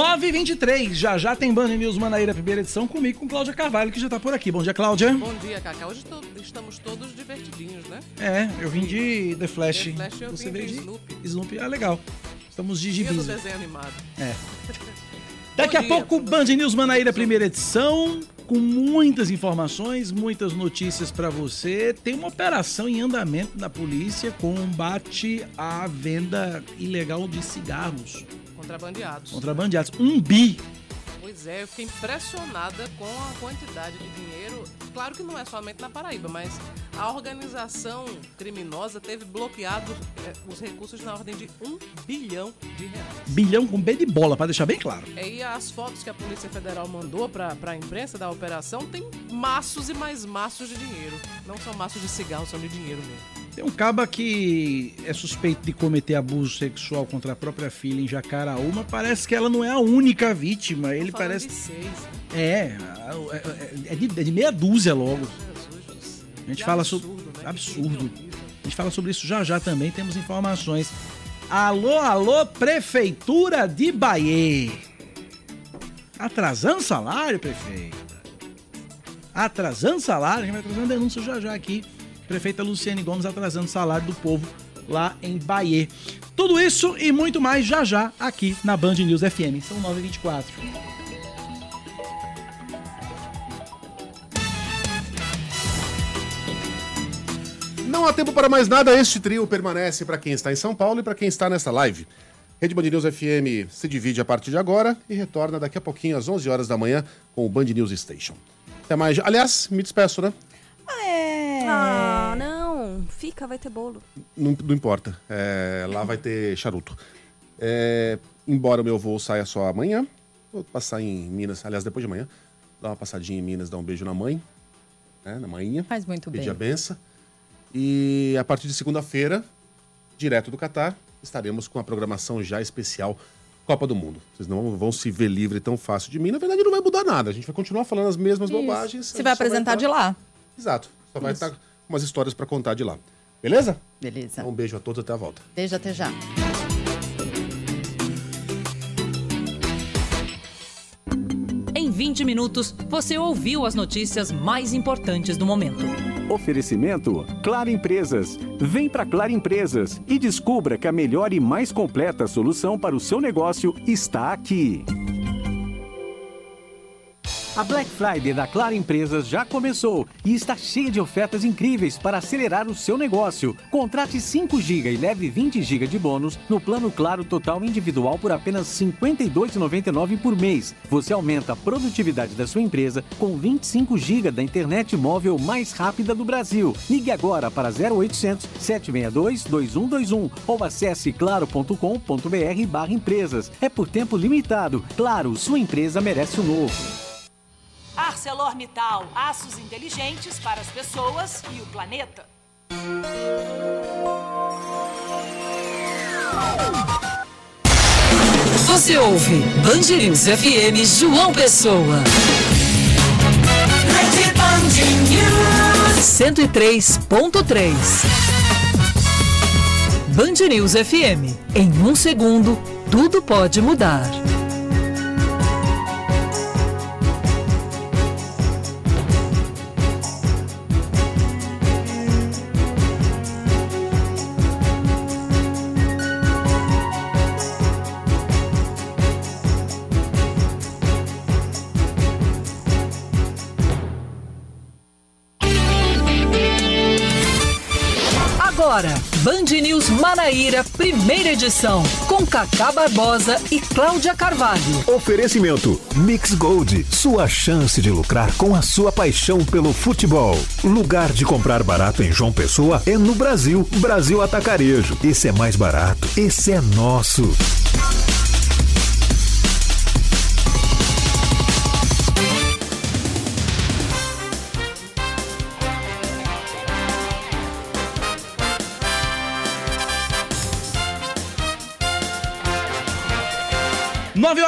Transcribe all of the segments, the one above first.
9h23, já já tem Band News Manaíra, primeira edição, comigo com Cláudia Carvalho, que já tá por aqui. Bom dia, Cláudia. Bom dia, Cacá. Hoje to estamos todos divertidinhos, né? É, eu vim de The Flash. The Flash eu Você vim veio de Snoopy. Snoopy, ah, legal. Estamos de gibis. desenho animado. É. Daqui a dia pouco, Band. News Manaíra, primeira edição, com muitas informações, muitas notícias pra você. Tem uma operação em andamento na polícia, combate à venda ilegal de cigarros Contrabandeados. contrabandeados. Um bi. Pois é, eu fiquei impressionada com a quantidade de dinheiro. Claro que não é somente na Paraíba, mas a organização criminosa teve bloqueado eh, os recursos na ordem de um bilhão de reais. Bilhão com B de bola, pra deixar bem claro. É, E as fotos que a Polícia Federal mandou para a imprensa da operação tem maços e mais maços de dinheiro. Não são maços de cigarro, são de dinheiro mesmo. Tem um caba que é suspeito de cometer abuso sexual contra a própria filha em Jacaraúma. Parece que ela não é a única vítima. Ele parece. de seis. né? É, é, é de, é de meia dúzia logo. A gente Que fala absurdo, sobre. né? Que Absurdo. horrível. A gente fala sobre isso já já também, temos informações. Alô, alô, Prefeitura de Bahia. Atrasando salário, prefeita. Atrasando salário, a gente vai trazendo denúncia já já aqui. Prefeita Luciane Gomes atrasando salário do povo lá em Bahia. Tudo isso e muito mais já já aqui na Band News FM. São 9h24. Não há tempo para mais nada, este trio permanece para quem está em São Paulo e para quem está nesta live. Rede Band News FM se divide a partir de agora e retorna daqui a pouquinho às 11 horas da manhã com o Band News Station. Até mais. Aliás, me despeço, né? Ah, não. Fica, vai ter bolo. Não, não importa. É, lá vai ter charuto. É, embora o meu voo saia só amanhã, vou passar em Minas, aliás, depois de amanhã, dar uma passadinha em Minas, dar um beijo na mãe, né, na mainha. Faz muito pedir bem. a benção. E a partir de segunda-feira, direto do Catar, estaremos com a programação já especial Copa do Mundo. Vocês não vão se ver livre tão fácil de mim. Na verdade, não vai mudar nada. A gente vai continuar falando as mesmas bobagens. Você vai apresentar de lá. Exato. Só vai estar com umas histórias para contar de lá. Beleza? Beleza. Um beijo a todos, até a volta. Beijo, até já. Em 20 minutos, você ouviu as notícias mais importantes do momento. Oferecimento Claro Empresas. Vem para Claro Empresas e descubra que a melhor e mais completa solução para o seu negócio está aqui. A Black Friday da Claro Empresas já começou e está cheia de ofertas incríveis para acelerar o seu negócio. Contrate 5 GB e leve 20 GB de bônus no plano Claro Total Individual por apenas R$ 52,99 por mês. Você aumenta a produtividade da sua empresa com 25 GB da internet móvel mais rápida do Brasil. Ligue agora para 0800 762 2121 ou acesse claro.com.br barra empresas. É por tempo limitado. Claro, sua empresa merece o novo. ArcelorMittal, aços inteligentes para as pessoas e o planeta. Você ouve Band News FM João Pessoa. 103.3 Band News FM. Em um segundo, tudo pode mudar. News Manaíra, primeira edição, com Cacá Barbosa e Cláudia Carvalho. Oferecimento Mix Gold, sua chance de lucrar com a sua paixão pelo futebol. Lugar de comprar barato em João Pessoa é no Brasil. Brasil Atacarejo. Esse é mais barato. Esse é nosso.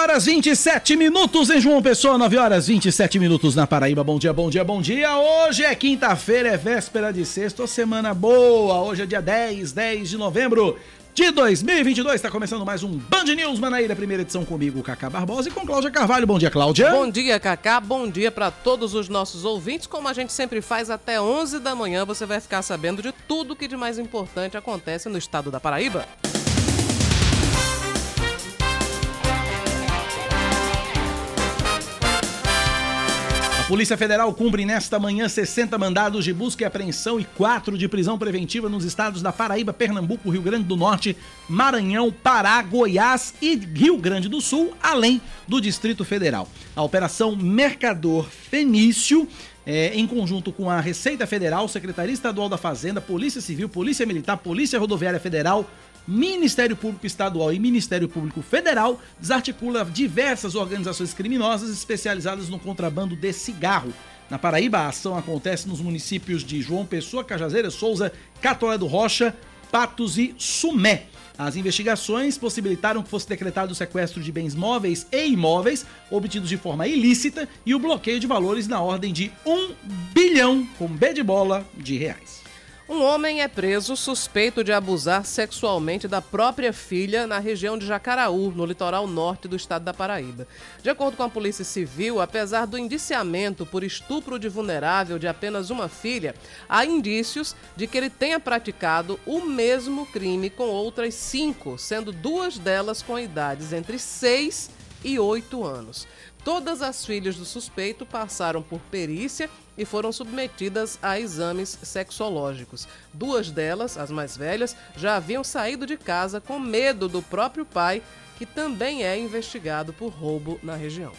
Horas 27 minutos em João Pessoa, 9 horas 27 minutos na Paraíba. Bom dia, bom dia, bom dia. Hoje é quinta-feira, é véspera de sexta, semana boa. Hoje é dia 10, 10 de novembro. de 2022. Está começando mais um Band News Manaíra, primeira edição comigo, Cacá Barbosa, e com Cláudia Carvalho. Bom dia, Cláudia. Bom dia, Cacá. Bom dia para todos os nossos ouvintes. Como a gente sempre faz, até 11 da manhã você vai ficar sabendo de tudo que de mais importante acontece no estado da Paraíba. Polícia Federal cumpre nesta manhã 60 mandados de busca e apreensão e 4 de prisão preventiva nos estados da Paraíba, Pernambuco, Rio Grande do Norte, Maranhão, Pará, Goiás e Rio Grande do Sul, além do Distrito Federal. A Operação Mercador Fenício é, em conjunto com a Receita Federal, Secretaria Estadual da Fazenda, Polícia Civil, Polícia Militar, Polícia Rodoviária Federal, Ministério Público Estadual e Ministério Público Federal, desarticula diversas organizações criminosas especializadas no contrabando de cigarro. Na Paraíba, a ação acontece nos municípios de João Pessoa, Cajazeira, Souza, Catolé do Rocha, Patos e Sumé. As investigações possibilitaram que fosse decretado o sequestro de bens móveis e imóveis obtidos de forma ilícita e o bloqueio de valores na ordem de 1 bilhão, com B de bola, de reais. Um homem é preso suspeito de abusar sexualmente da própria filha na região de Jacaraú, no litoral norte do estado da Paraíba. De acordo com a Polícia Civil, apesar do indiciamento por estupro de vulnerável de apenas uma filha, há indícios de que ele tenha praticado o mesmo crime com outras cinco, sendo duas delas com idades entre 6 e 8 anos. Todas as filhas do suspeito passaram por perícia e foram submetidas a exames sexológicos. Duas delas, as mais velhas, já haviam saído de casa com medo do próprio pai, que também é investigado por roubo na região.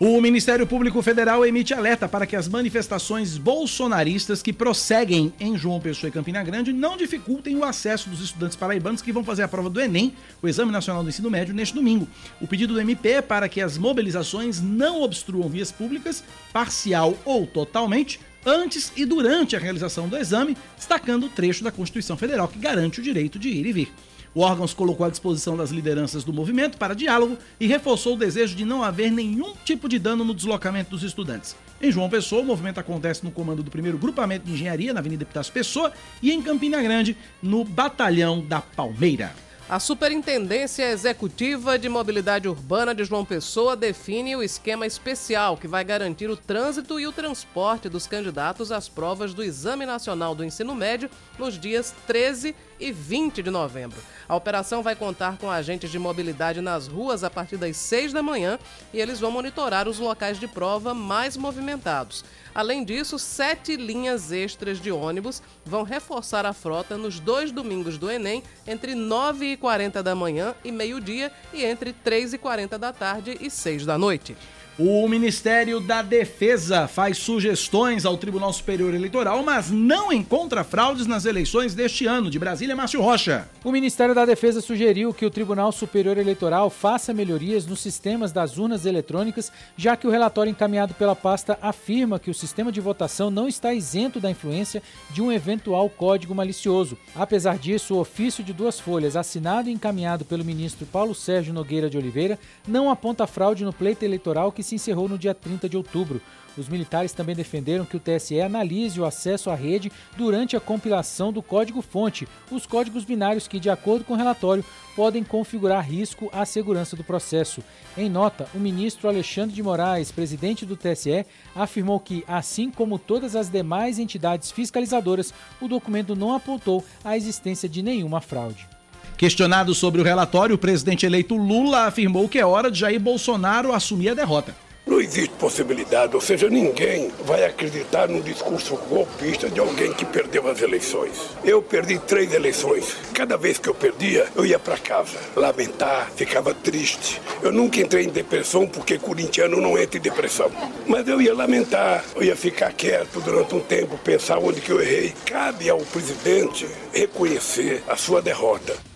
O Ministério Público Federal emite alerta para que as manifestações bolsonaristas que prosseguem em João Pessoa e Campina Grande não dificultem o acesso dos estudantes paraibanos que vão fazer a prova do Enem, o Exame Nacional do Ensino Médio, neste domingo. O pedido do MP é para que as mobilizações não obstruam vias públicas, parcial ou totalmente, antes e durante a realização do exame, destacando o trecho da Constituição Federal que garante o direito de ir e vir. O órgão se colocou à disposição das lideranças do movimento para diálogo e reforçou o desejo de não haver nenhum tipo de dano no deslocamento dos estudantes. Em João Pessoa, o movimento acontece no comando do primeiro grupamento de engenharia na Avenida Epitácio Pessoa e em Campina Grande, no Batalhão da Palmeira. A Superintendência Executiva de Mobilidade Urbana de João Pessoa define o esquema especial que vai garantir o trânsito e o transporte dos candidatos às provas do Exame Nacional do Ensino Médio nos dias 13 e 20 de novembro. A operação vai contar com agentes de mobilidade nas ruas a partir das 6 da manhã e eles vão monitorar os locais de prova mais movimentados. Além disso, sete linhas extras de ônibus vão reforçar a frota nos dois domingos do Enem, entre 9h40 da manhã e meio-dia e entre 3h40 da tarde e 6 da noite. O Ministério da Defesa faz sugestões ao Tribunal Superior Eleitoral, mas não encontra fraudes nas eleições deste ano. De Brasília, Márcio Rocha. O Ministério da Defesa sugeriu que o Tribunal Superior Eleitoral faça melhorias nos sistemas das urnas eletrônicas, já que o relatório encaminhado pela pasta afirma que o sistema de votação não está isento da influência de um eventual código malicioso. Apesar disso, o ofício de duas folhas, assinado e encaminhado pelo ministro Paulo Sérgio Nogueira de Oliveira, não aponta fraude no pleito eleitoral que se encerrou no dia 30 de outubro. Os militares também defenderam que o TSE analise o acesso à rede durante a compilação do código-fonte, os códigos binários que, de acordo com o relatório, podem configurar risco à segurança do processo. Em nota, o ministro Alexandre de Moraes, presidente do TSE, afirmou que, assim como todas as demais entidades fiscalizadoras, o documento não apontou a existência de nenhuma fraude. Questionado sobre o relatório, o presidente eleito Lula afirmou que é hora de Jair Bolsonaro assumir a derrota. Não existe possibilidade, ou seja, ninguém vai acreditar num discurso golpista de alguém que perdeu as eleições. Eu perdi três eleições. Cada vez que eu perdia, eu ia para casa, lamentar, ficava triste. Eu nunca entrei em depressão porque corintiano não entra em depressão. Mas eu ia lamentar, eu ia ficar quieto durante um tempo, pensar onde que eu errei. Cabe ao presidente reconhecer a sua derrota.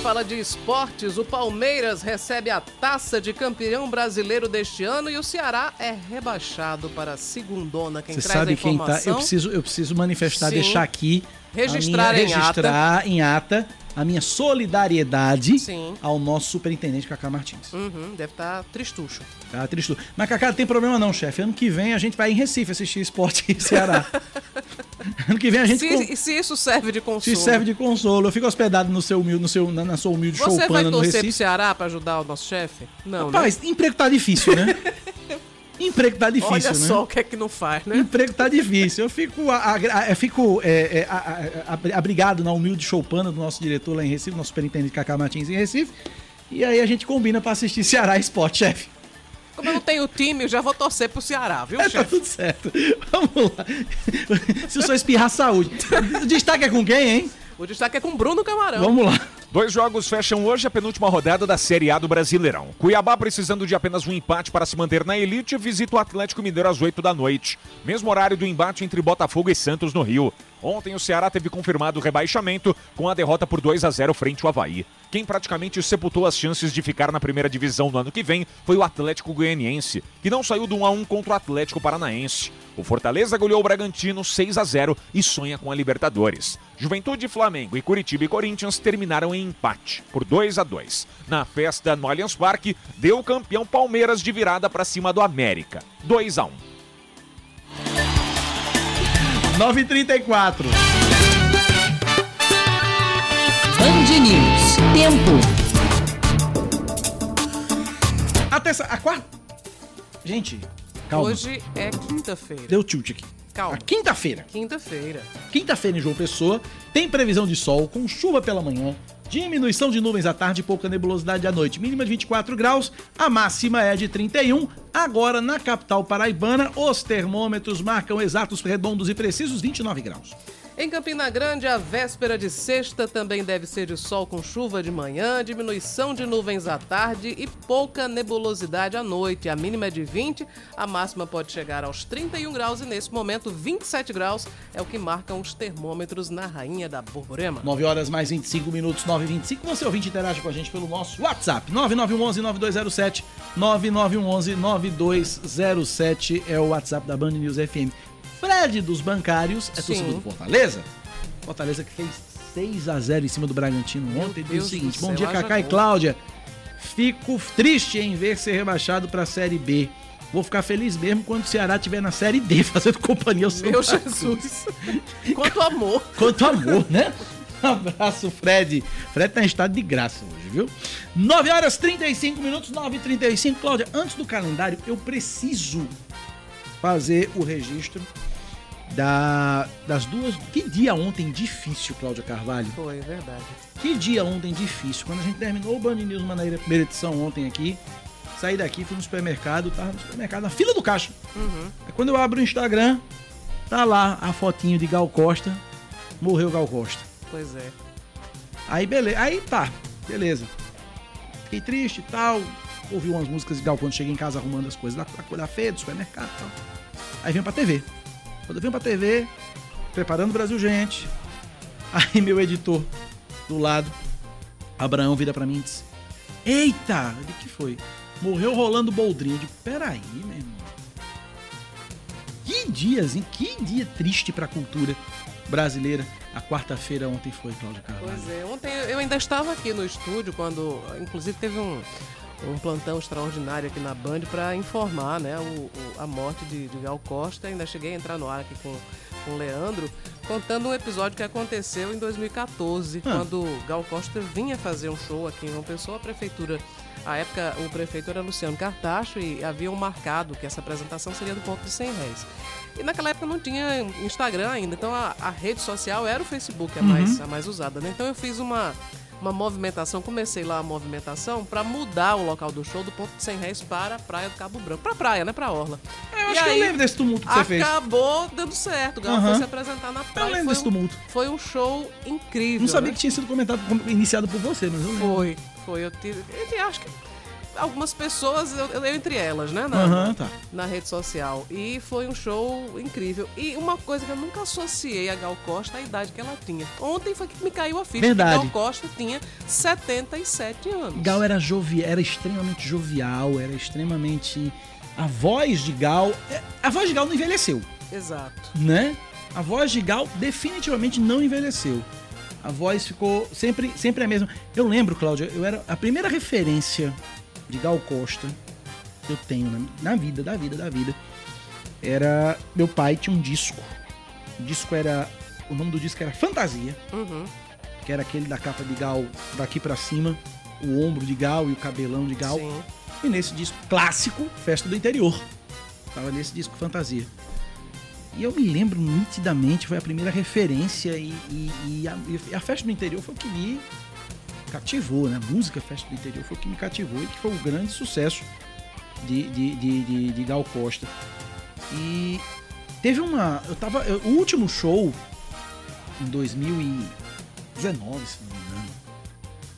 Fala de esportes. O Palmeiras recebe a taça de campeão brasileiro deste ano e o Ceará é rebaixado para a segundona. Quem Você traz sabe a quem tá. Eu preciso, eu preciso manifestar, Sim. deixar aqui. Registrar minha, em registrar em ata a minha solidariedade Sim. ao nosso superintendente Cacá Martins. Uhum, deve estar tristucho. Tá triste. Mas, Cacá, não tem problema não, chefe. Ano que vem a gente vai em Recife assistir esporte em Ceará. Ano que vem a gente. Se, com- e se isso serve de consolo. Se serve de consolo. Eu fico hospedado no seu humilde, no seu, na, na sua humilde Você vai torcer pro. Ceará pra ajudar o nosso chefe? Não, Rapaz, né? emprego tá difícil, né? emprego tá difícil, Olha né? só o que é que não faz, né? Emprego tá difícil. Eu fico, a- a- eu fico é, é, abrigado na humilde choupana do nosso diretor lá em Recife, nosso superintendente Cacá Martins em Recife. E aí a gente combina pra assistir Ceará Sport, chefe. Como eu não tenho time, eu já vou torcer pro Ceará, viu, É, tá chefe? tudo certo. Vamos lá. Se o senhor espirrar, saúde. O destaque é com quem, hein? O destaque é com Bruno Camarão. Vamos lá. Dois jogos fecham hoje a penúltima rodada da Série A do Brasileirão. Cuiabá, precisando de apenas um empate para se manter na elite, visita o Atlético Mineiro às 8 da noite. Mesmo horário do embate entre Botafogo e Santos no Rio. Ontem o Ceará teve confirmado o rebaixamento com a derrota por 2 a 0 frente ao Havaí. Quem praticamente sepultou as chances de ficar na primeira divisão no ano que vem foi o Atlético Goianiense, que não saiu do 1 a 1 contra o Atlético Paranaense. O Fortaleza goleou o Bragantino 6 a 0 e sonha com a Libertadores. Juventude, Flamengo e Curitiba e Corinthians terminaram em empate por 2 a 2. Na festa no Allianz Parque, deu o campeão Palmeiras de virada para cima do América, 2 a 1. 9h34. Band News. Tempo. Até essa, a quarta. Gente, calma. Hoje é quinta-feira. Deu tilt aqui. Calma. Quinta-feira. Quinta-feira. Quinta-feira em João Pessoa tem previsão de sol com chuva pela manhã, diminuição de nuvens à tarde e pouca nebulosidade à noite. Mínima de 24 graus, a máxima é de 31. Agora na capital paraibana, os termômetros marcam exatos, redondos e precisos 29 graus. Em Campina Grande, a véspera de sexta também deve ser de sol com chuva de manhã, diminuição de nuvens à tarde e pouca nebulosidade à noite. A mínima é de 20, a máxima pode chegar aos 31 graus e nesse momento 27 graus é o que marcam os termômetros na Rainha da Borborema. 9 horas mais 25 minutos, 9 e 25. Você ouvinte interage com a gente pelo nosso WhatsApp. 9911-9207. 9911-9207 é o WhatsApp da Band News FM. Fred dos bancários é torcedor do Fortaleza. Fortaleza que fez 6 a 0 em cima do Bragantino ontem. O Deus do seguinte: bom dia, Cacá e. Cláudia. Fico triste em ver ser rebaixado pra Série B. Vou ficar feliz mesmo quando o Ceará estiver na Série D, fazendo companhia ao seu Meu. Jesus! Quanto amor! Quanto amor, né? Um abraço, Fred. Fred tá em estado de graça hoje, viu? 9 horas 35 minutos, 9 e 35 Cláudia, antes do calendário, eu preciso fazer o registro da, das duas. Que dia ontem difícil, Cláudia Carvalho. Foi, é verdade. Que dia ontem difícil. Quando a gente terminou o Band News Manaíra, primeira edição ontem aqui, saí daqui, fui no supermercado, tava no supermercado, na fila do caixa. Uhum. Aí quando eu abro o Instagram, tá lá a fotinho de Gal Costa. Morreu Gal Costa. Pois é. Aí beleza. Aí tá, beleza. Fiquei triste e tal. Ouvi umas músicas de Gal quando cheguei em casa arrumando as coisas da, da, feira, do supermercado e tal. Aí venho pra TV. Quando eu venho pra TV, preparando o Brasil Gente. Aí meu editor do lado, Abraão, vira pra mim e diz: Eita! Digo, que foi? Morreu rolando boldrinho. Eu digo, peraí, meu irmão. Que dias, hein? Que dia triste pra cultura brasileira. A quarta-feira ontem foi, Cláudio Carvalho. Pois é, ontem eu ainda estava aqui no estúdio quando, inclusive, teve um, um plantão extraordinário aqui na Band para informar né, o, o- a morte de, de Gal Costa. Ainda cheguei a entrar no ar aqui com, com o Leandro, contando um episódio que aconteceu em 2014, Ah. quando Gal Costa vinha fazer um show aqui em João Pessoa. A prefeitura, à época, o prefeito era Luciano Cartacho e haviam marcado que essa apresentação seria do ponto de 100 réis. E naquela época não tinha Instagram ainda, então a, a rede social era o Facebook, a, Uhum. mais, a mais usada. Né? Então eu fiz uma, uma movimentação, comecei lá a movimentação para mudar o local do show do ponto de 100 réis para a Praia do Cabo Branco. Para praia, né? Para Orla. Eu acho que eu lembro desse tumulto que você fez. Acabou dando certo. O Gal Aham. foi se apresentar na praia. Eu lembro foi desse um- tumulto. Foi um show incrível. Não sabia né? que tinha sido comentado, com- iniciado por você, mas eu lembro. Foi, foi. Eu tive. Acho que algumas pessoas, eu, eu entre elas, né? Na, Aham, tá. na rede social. E foi um show incrível. E uma coisa que eu nunca associei a Gal Costa à idade que ela tinha. Ontem foi que me caiu a ficha Verdade. Gal Costa tinha 77 anos. Gal era jovial, era extremamente jovial, era extremamente. A voz de Gal. é- A voz de Gal não envelheceu, Exato. né? A voz de Gal definitivamente não envelheceu. A voz ficou sempre, sempre a mesma. Eu lembro, Cláudia, eu era a primeira referência de Gal Costa que eu tenho na, na vida, da vida, da vida. Era. Meu pai tinha um disco O disco era. O nome do disco era Fantasia, Uhum. que era aquele da capa de Gal daqui pra cima, o ombro de Gal e o cabelão de Gal. Sim. E nesse disco clássico, Festa do Interior. Tava nesse disco Fantasia. E eu me lembro nitidamente, foi a primeira referência e, e- e a, e a Festa do Interior foi o que me cativou, né? Música Festa do Interior foi o que me cativou e que foi o grande sucesso de, de, de, de- de Gal Costa. E teve uma. Eu tava. eu- o último show em 2019, se não me engano.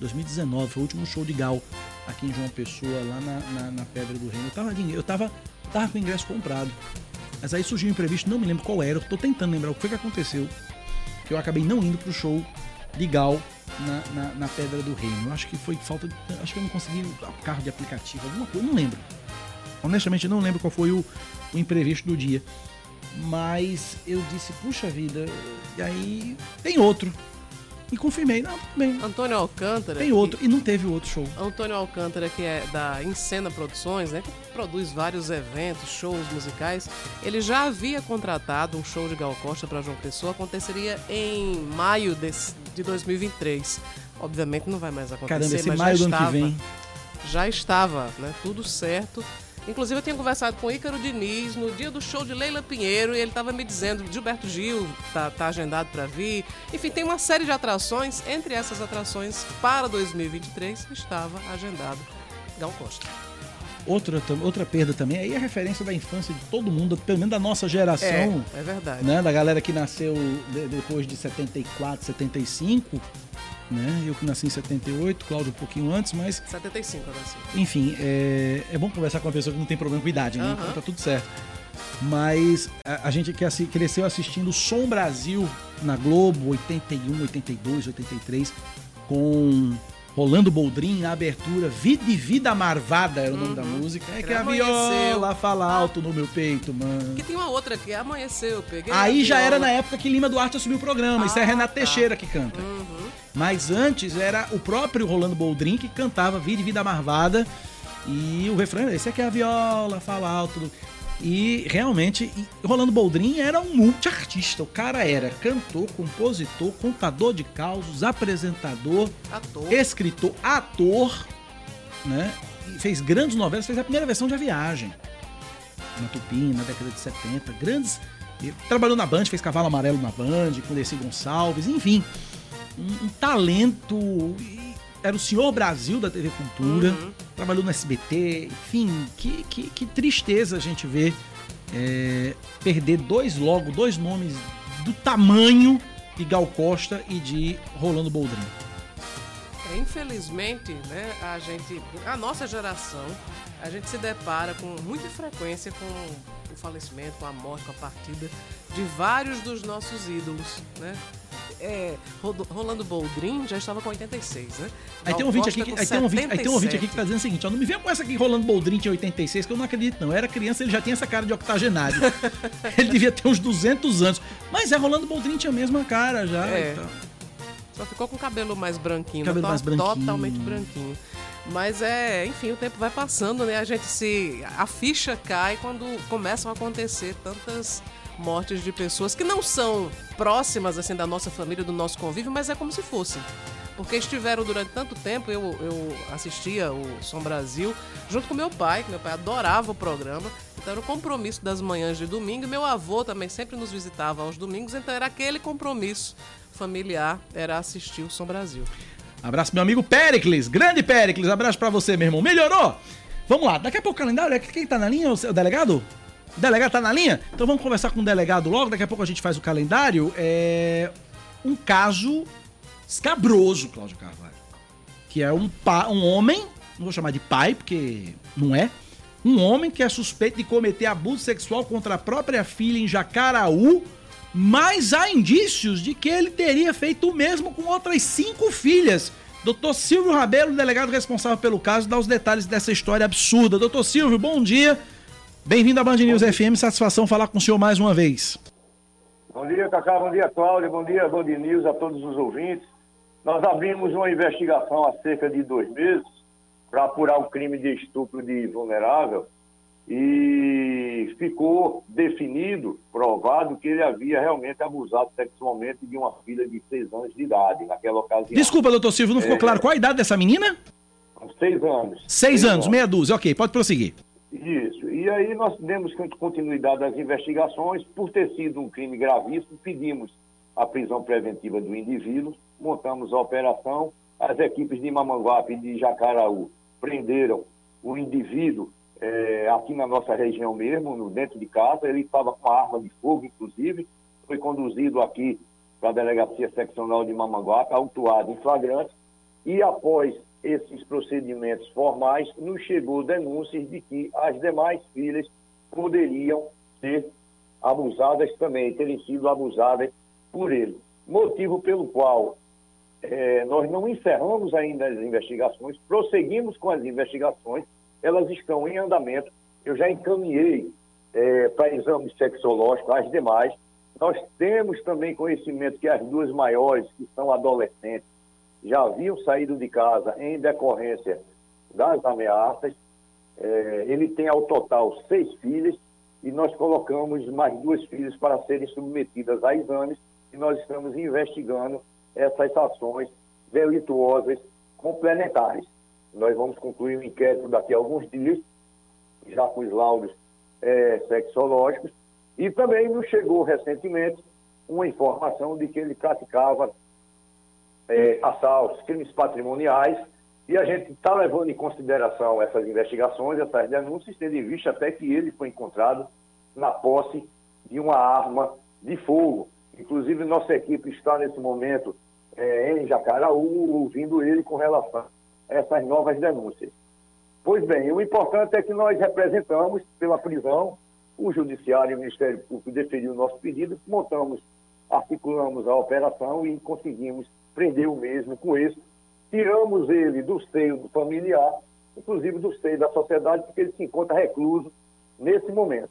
2019 foi o último show de Gal aqui em João Pessoa, lá na, na, na Pedra do Reino. Eu tava, eu tava, tava com o ingresso comprado. Mas aí surgiu um imprevisto, não me lembro qual era. Eu tô tentando lembrar o que foi que aconteceu. Que eu acabei não indo pro show de Gal na, na, na Pedra do Reino. Acho que foi falta. Acho que eu não consegui o carro de aplicativo, alguma coisa, não lembro. Honestamente, não lembro qual foi o, o imprevisto do dia. Mas eu disse, puxa vida, e aí tem outro. E confirmei, não, bem. Antônio Alcântara. Tem outro. E não teve outro show. Antônio Alcântara, que é da Encena Produções, né, que produz vários eventos, shows musicais, ele já havia contratado um show de Gal Costa para João Pessoa, aconteceria em maio desse- de 2023. Obviamente não vai mais acontecer, Caramba, esse mas maio já do ano que estava, vem. já estava, né, tudo certo. Inclusive eu tinha conversado com o Ícaro Diniz no dia do show de Leila Pinheiro e ele estava me dizendo, Gilberto Gil tá, tá agendado para vir. Enfim, tem uma série de atrações, entre essas atrações para 2023 estava agendado Gal Costa. Outra, outra perda também, aí é a referência da infância de todo mundo, pelo menos da nossa geração. É, é verdade. Né, da galera que nasceu de- depois de 74, 75. Né? Eu que nasci em 78, Cláudio um pouquinho antes, mas 75 eu nasci. enfim, é, é bom conversar com uma pessoa que não tem problema com idade, né? Aham. Então tá tudo certo. Mas a, a gente que cresceu assistindo Som Brasil na Globo, 81, 82, 83, com Rolando Boldrin na abertura, Vida e Vida Marvada era o nome da música. É que a Amanheceu. viola fala alto no meu peito, mano. Que tem uma outra que amanheceu, eu peguei. Aí a já era na época que Lima Duarte assumiu o programa. Isso é Ah, Renato tá. Teixeira que canta. Uhum. Mas antes era o próprio Rolando Boldrin que cantava Vida e Vida Marvada. E o refrão era esse aqui é a viola, fala alto. E realmente, Rolando Boldrin era um multiartista. O cara era cantor, compositor, contador de causos, apresentador, Ator. escritor, ator, né? E fez grandes novelas, fez a primeira versão de A Viagem. Na Tupi, na década de 70. Grandes. Trabalhou na Band, fez Cavalo Amarelo na Band, com Desi Gonçalves, enfim. Um, um talento. Era o senhor Brasil da TV Cultura. Uhum. Trabalhou no SBT, enfim, que, que, que tristeza a gente ver é, perder dois logo, dois nomes do tamanho de Gal Costa e de Rolando Boldrin. Infelizmente, né, a gente, a nossa geração, a gente se depara com muita frequência com o falecimento, com a morte, com a partida de vários dos nossos ídolos, né? É, Rolando Boldrin já estava com 86, né? Aí tem um ouvinte Costa aqui, aí tem um ouvinte, aí tem um aqui que 77. tá dizendo o seguinte, ó, não me venha com essa aqui rolando Boldrin tinha 86, que eu não acredito não. Eu era criança, ele já tinha essa cara de octogenário. ele devia ter uns 200 anos. Mas é, Rolando Boldrin tinha a mesma cara já. É. então. Só ficou com o cabelo mais branquinho, Cabelo mais branquinho. totalmente branquinho. Mas é, enfim, o tempo vai passando, né? A gente se. A ficha cai quando começam a acontecer tantas mortes de pessoas que não são próximas assim da nossa família, do nosso convívio, mas é como se fossem. Porque estiveram durante tanto tempo, eu, eu assistia o Som Brasil junto com meu pai, que meu pai adorava o programa. Então era o compromisso das manhãs de domingo. E meu avô também sempre nos visitava aos domingos, então era aquele compromisso familiar, era assistir o Som Brasil. Abraço meu amigo Pericles, grande Pericles, abraço pra você, meu irmão. Melhorou? Vamos lá, daqui a pouco o calendário, é quem tá na linha? O seu delegado? Delegado tá na linha? Então vamos conversar com o delegado logo, daqui a pouco a gente faz o calendário. É um caso escabroso, Cláudio Carvalho. Que é um, pa, um homem, não vou chamar de pai, porque não é. Um homem que é suspeito de cometer abuso sexual contra a própria filha em Jacaraú, mas há indícios de que ele teria feito o mesmo com outras cinco filhas. Doutor Silvio Rabelo, delegado responsável pelo caso, dá os detalhes dessa história absurda. Doutor Silvio, bom dia. Bem-vindo à Band News FM, satisfação falar com o senhor mais uma vez. Bom dia, Cacá. Bom dia, Cláudia. Bom dia, Band News, a todos os ouvintes. Nós abrimos uma investigação há cerca de dois meses para apurar o crime de estupro de vulnerável. E ficou definido, provado, que ele havia realmente abusado sexualmente de uma filha de seis anos de idade naquela ocasião. Desculpa, doutor Silvio, não ficou É. claro. Qual a idade dessa menina? Seis anos. Seis anos, meia dúzia. Ok, pode prosseguir. Isso. E aí nós demos continuidade às investigações. Por ter sido um crime gravíssimo, pedimos a prisão preventiva do indivíduo, montamos a operação. As equipes de Mamanguape e de Jacaraú prenderam o indivíduo eh, aqui na nossa região mesmo, no, dentro de casa. Ele estava com arma de fogo, inclusive. Foi conduzido aqui para a Delegacia Seccional de Mamanguape, autuado em flagrante. E após esses procedimentos formais, nos chegou denúncias de que as demais filhas poderiam ser abusadas também, terem sido abusadas por ele. Motivo pelo qual eh, nós não encerramos ainda as investigações, prosseguimos com as investigações, elas estão em andamento. Eu já encaminhei eh, para exame sexológico as demais. Nós temos também conhecimento que as duas maiores, que são adolescentes, já haviam saído de casa em decorrência das ameaças. Eh, ele tem ao total seis filhas e nós colocamos mais duas filhas para serem submetidas a exames e nós estamos investigando essas ações delituosas complementares. Nós vamos concluir o inquérito daqui a alguns dias, já com os laudos eh, sexológicos, e também nos chegou recentemente uma informação de que ele praticava eh, assaltos, crimes patrimoniais, e a gente está levando em consideração essas investigações, essas denúncias, tendo em vista até que ele foi encontrado na posse de uma arma de fogo. Inclusive, nossa equipe está nesse momento eh, em Jacaraú, ouvindo ele com relação a essas novas denúncias. Pois bem, o importante é que nós representamos pela prisão, o Judiciário e o Ministério Público deferiu o nosso pedido, montamos, articulamos a operação e conseguimos prender o mesmo com isso. Tiramos ele do seio do familiar, inclusive do seio da sociedade, porque ele se encontra recluso nesse momento.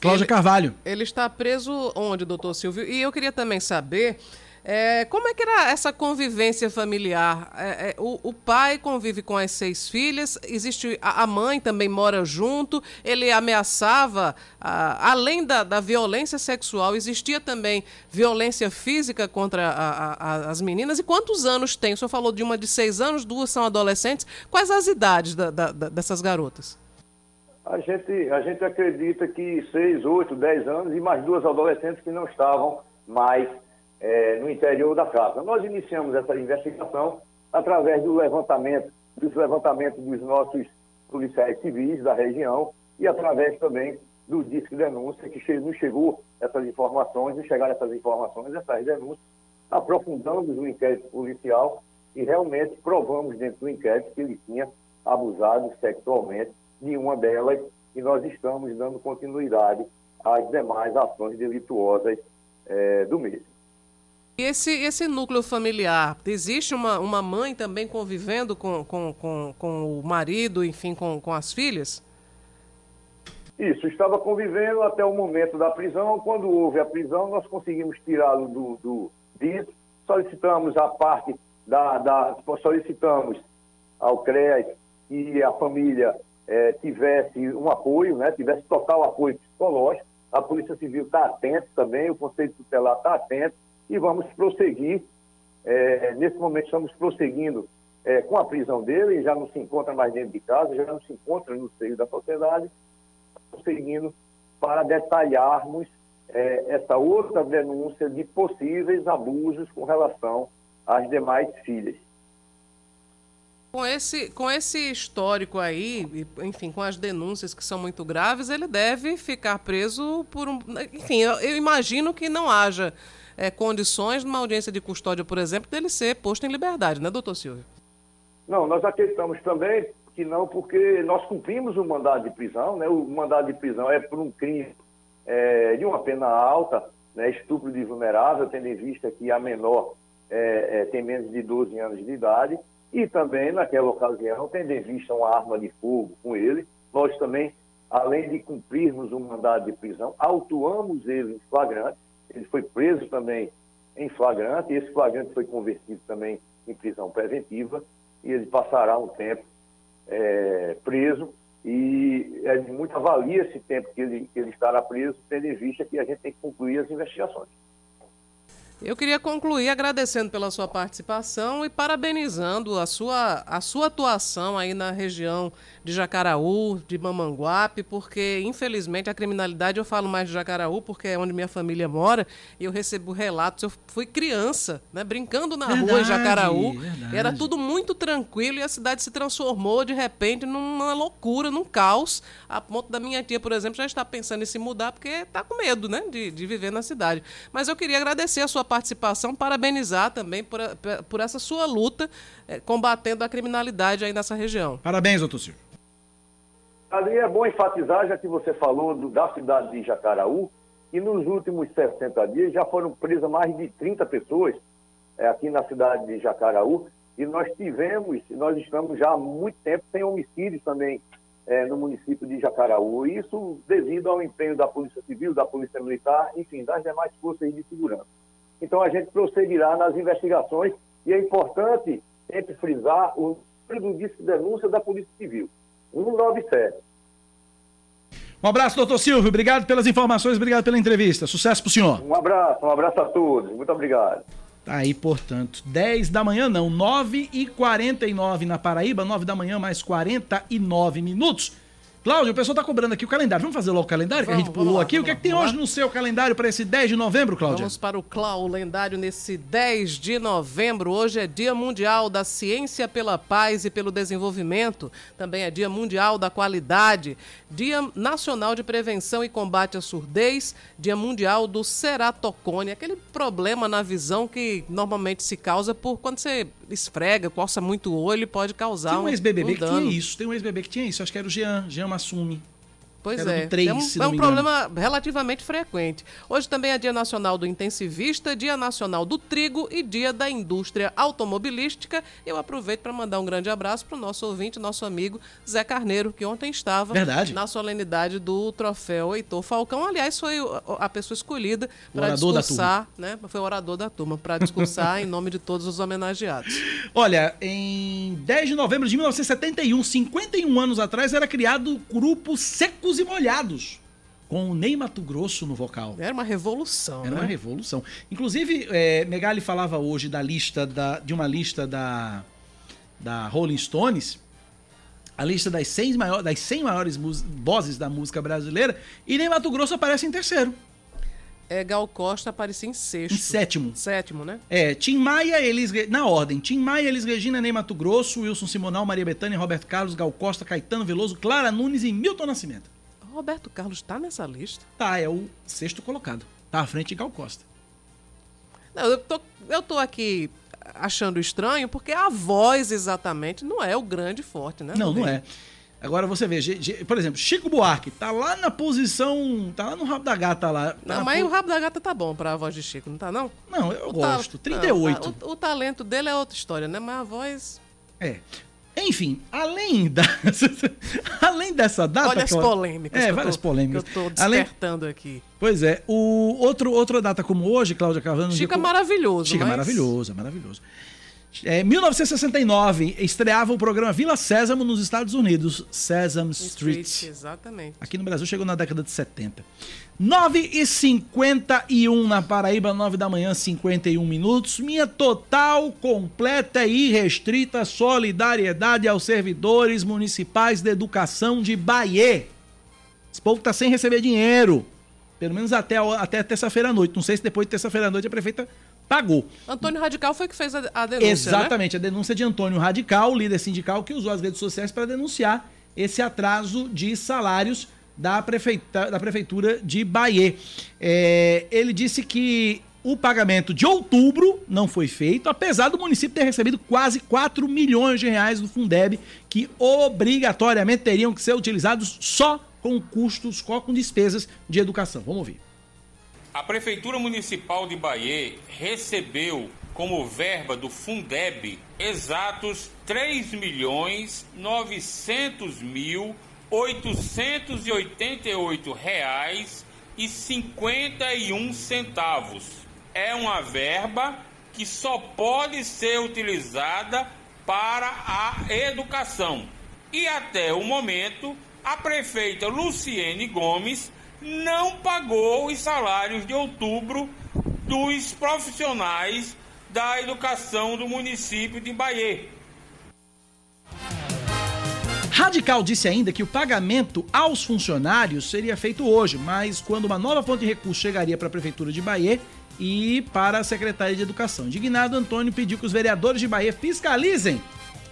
Cláudia Carvalho. Ele está preso onde, doutor Silvio? E eu queria também saber é, como é que era essa convivência familiar? É, é, o, o, pai convive com as seis filhas, existe a, a mãe também mora junto, ele ameaçava, a, além da, da, violência sexual, existia também violência física contra a, as meninas. E quantos anos tem? O senhor falou de uma de seis anos, duas são adolescentes. Quais as idades da, da, dessas garotas? A gente, a gente acredita que seis, oito, dez anos e mais duas adolescentes que não estavam mais é, no interior da casa. Nós iniciamos essa investigação através do levantamento, dos levantamentos dos nossos policiais civis da região e através também do Disque Denúncia, que nos chegou essas informações, nos chegaram essas informações, essas denúncias, aprofundamos o inquérito policial e realmente provamos dentro do inquérito que ele tinha abusado sexualmente de uma delas e nós estamos dando continuidade às demais ações delituosas é, do mesmo. E esse, esse núcleo familiar, existe uma, uma mãe também convivendo com, com, com, com o marido, enfim, com, com as filhas? Isso, estava convivendo até o momento da prisão. Quando houve a prisão, nós conseguimos tirá-lo do, do, disso, solicitamos a parte da, da. solicitamos ao CREAS que a família eh, tivesse um apoio, né, tivesse total apoio psicológico. A Polícia Civil está atenta também, o Conselho Tutelar está atento e vamos prosseguir. É, nesse momento estamos prosseguindo é, com a prisão dele, já não se encontra mais dentro de casa, já não se encontra no seio da sociedade, prosseguindo para detalharmos é, essa outra denúncia de possíveis abusos com relação às demais filhas. Com esse, com esse histórico aí, enfim, com as denúncias que são muito graves, ele deve ficar preso por um. Enfim, eu, eu imagino que não haja é, condições numa audiência de custódia, por exemplo, dele ser posto em liberdade, né, doutor Silvio? Não, nós acreditamos também que não, porque nós cumprimos o mandado de prisão, né? O mandado de prisão é por um crime é, de uma pena alta, né? estupro de vulnerável, tendo em vista que a menor é, é, tem menos de 12 anos de idade, e também, naquela ocasião, tendo em vista uma arma de fogo com ele, nós também, além de cumprirmos o mandado de prisão, autuamos ele em flagrante, ele foi preso também em flagrante, e esse flagrante foi convertido também em prisão preventiva, e ele passará um tempo é, preso e é de muita valia esse tempo que ele, que ele estará preso, tendo em vista que a gente tem que concluir as investigações. Eu queria concluir agradecendo pela sua participação e parabenizando a sua, a sua atuação aí na região de Jacaraú, de Mamanguape, porque infelizmente a criminalidade, eu falo mais de Jacaraú porque é onde minha família mora, e eu recebo relatos, eu fui criança, né, brincando na Verdade, rua em Jacaraú, verdade. era tudo muito tranquilo e a cidade se transformou de repente numa loucura, num caos, a ponto da minha tia, por exemplo, já está pensando em se mudar porque está com medo, né, de, de viver na cidade. Mas eu queria agradecer a sua participação, parabenizar também por, por essa sua luta eh, combatendo a criminalidade aí nessa região. Parabéns, doutor Silvio. Ali é bom enfatizar, já que você falou do- da cidade de Jacaraú, que nos últimos 60 dias já foram presas mais de 30 pessoas eh, aqui na cidade de Jacaraú, e nós tivemos, nós estamos já há muito tempo sem homicídios também eh, no município de Jacaraú. Isso devido ao empenho da Polícia Civil, da Polícia Militar, enfim, das demais forças de segurança. Então a gente prosseguirá nas investigações e é importante sempre frisar o número do disco de denúncia da Polícia Civil, 197. Um abraço, doutor Silvio. Obrigado pelas informações, obrigado pela entrevista. Sucesso pro senhor. Um abraço, um abraço a todos. Muito obrigado. Tá aí, portanto, 10 da manhã, não, 9 e 49 na Paraíba, 9 da manhã, mais 49 minutos. Cláudio, o pessoal tá cobrando aqui o calendário. Vamos fazer logo o calendário que a Vamos, gente pulou vamos lá, aqui? o que é que tem vamos hoje lá. no seu calendário para esse 10 de novembro, Cláudia? Vamos para o Clau lendário nesse 10 de novembro. Hoje é Dia Mundial da Ciência pela Paz e pelo Desenvolvimento. Também é Dia Mundial da Qualidade. Dia Nacional de Prevenção e Combate à Surdez. Dia Mundial do Ceratocone. Aquele problema na visão que normalmente se causa por quando você esfrega, coça muito o olho, pode causar Tem um ex-BBB um que tinha isso, tem um ex-BBB que tinha isso, acho que era o Jean, Jean Massumi. Pois Era é, do três, é um, é um engano. problema relativamente frequente. Hoje também é Dia Nacional do Intensivista, Dia Nacional do Trigo e Dia da Indústria Automobilística. Eu aproveito para mandar um grande abraço para o nosso ouvinte, nosso amigo Zé Carneiro, que ontem estava Verdade. na solenidade do troféu Heitor Falcão. Aliás, foi a pessoa escolhida para discursar, né? Foi o orador da turma, para discursar em nome de todos os homenageados. Olha, em 10 de novembro de 1971, 51 anos atrás, era criado o grupo Secos e Molhados, com o Ney Mato Grosso no vocal. Era uma revolução, Era né? uma revolução. Inclusive, é, Megali falava hoje da lista da, de uma lista da, da Rolling Stones, a lista das 100, maior, das 100 maiores vozes da música brasileira, e Ney Mato Grosso aparece em terceiro. É, Gal Costa aparecia em sexto. Em sétimo. Sétimo, né? É, Tim Maia, Elis, na ordem, Tim Maia, Elis Regina, Ney Mato Grosso, Wilson Simonal, Maria Bethânia, Roberto Carlos, Gal Costa, Caetano Veloso, Clara Nunes e Milton Nascimento. Roberto Carlos está nessa lista? Tá, é o sexto colocado. Tá à frente de Gal Costa. Não, eu tô, eu tô aqui achando estranho porque a voz exatamente não é o grande forte, né? Não, não é. Agora você vê, por exemplo, Chico Buarque tá lá na posição, tá lá no rabo da gata lá. Tá Não, mas po- o rabo da gata tá bom pra voz de Chico, não tá não? Não, eu O ta- gosto. 38. Não, o, o talento dele é outra história, né? Mas a voz... É. Enfim, além da além dessa data, Olha as Cláudia- polêmicas. É, várias tô- polêmicas. Que eu tô Além- despertando aqui. Pois é, o outro outra data como hoje, Cláudia Carvalho, Chico é maravilhoso, Chico é mas- maravilhoso, é maravilhoso. É, 1969, estreava o programa Vila Sésamo nos Estados Unidos, Sesame Street. Street, exatamente. Aqui no Brasil chegou na década de 70. 9 e 51 na Paraíba, 9 da manhã, 51 minutos. Minha total, completa e irrestrita solidariedade aos servidores municipais de educação de Bahia. Esse povo tá sem receber dinheiro. Pelo menos até, até terça-feira à noite. Não sei se depois de terça-feira à noite a prefeita pagou. Antônio Radical foi que fez a, a denúncia, né? Exatamente, a denúncia de Antônio Radical, líder sindical, que usou as redes sociais para denunciar esse atraso de salários da, prefeita, da prefeitura de Bahia. É, ele disse que o pagamento de outubro não foi feito, apesar do município ter recebido quase 4 milhões de reais do Fundeb, que obrigatoriamente teriam que ser utilizados só com custos, só com despesas de educação. Vamos ouvir. A Prefeitura Municipal de Bahia recebeu como verba do Fundeb exatos R$ 3 milhões 900 mil 888 reais e 51 centavos. É uma verba que só pode ser utilizada para a educação. E até o momento, a prefeita Luciene Gomes não pagou os salários de outubro dos profissionais da educação do município de Bahia. Radical disse ainda que o pagamento aos funcionários seria feito hoje, mas quando uma nova fonte de recursos chegaria para a Prefeitura de Bahia e para a Secretaria de Educação. Indignado, Antônio pediu que os vereadores de Bahia fiscalizem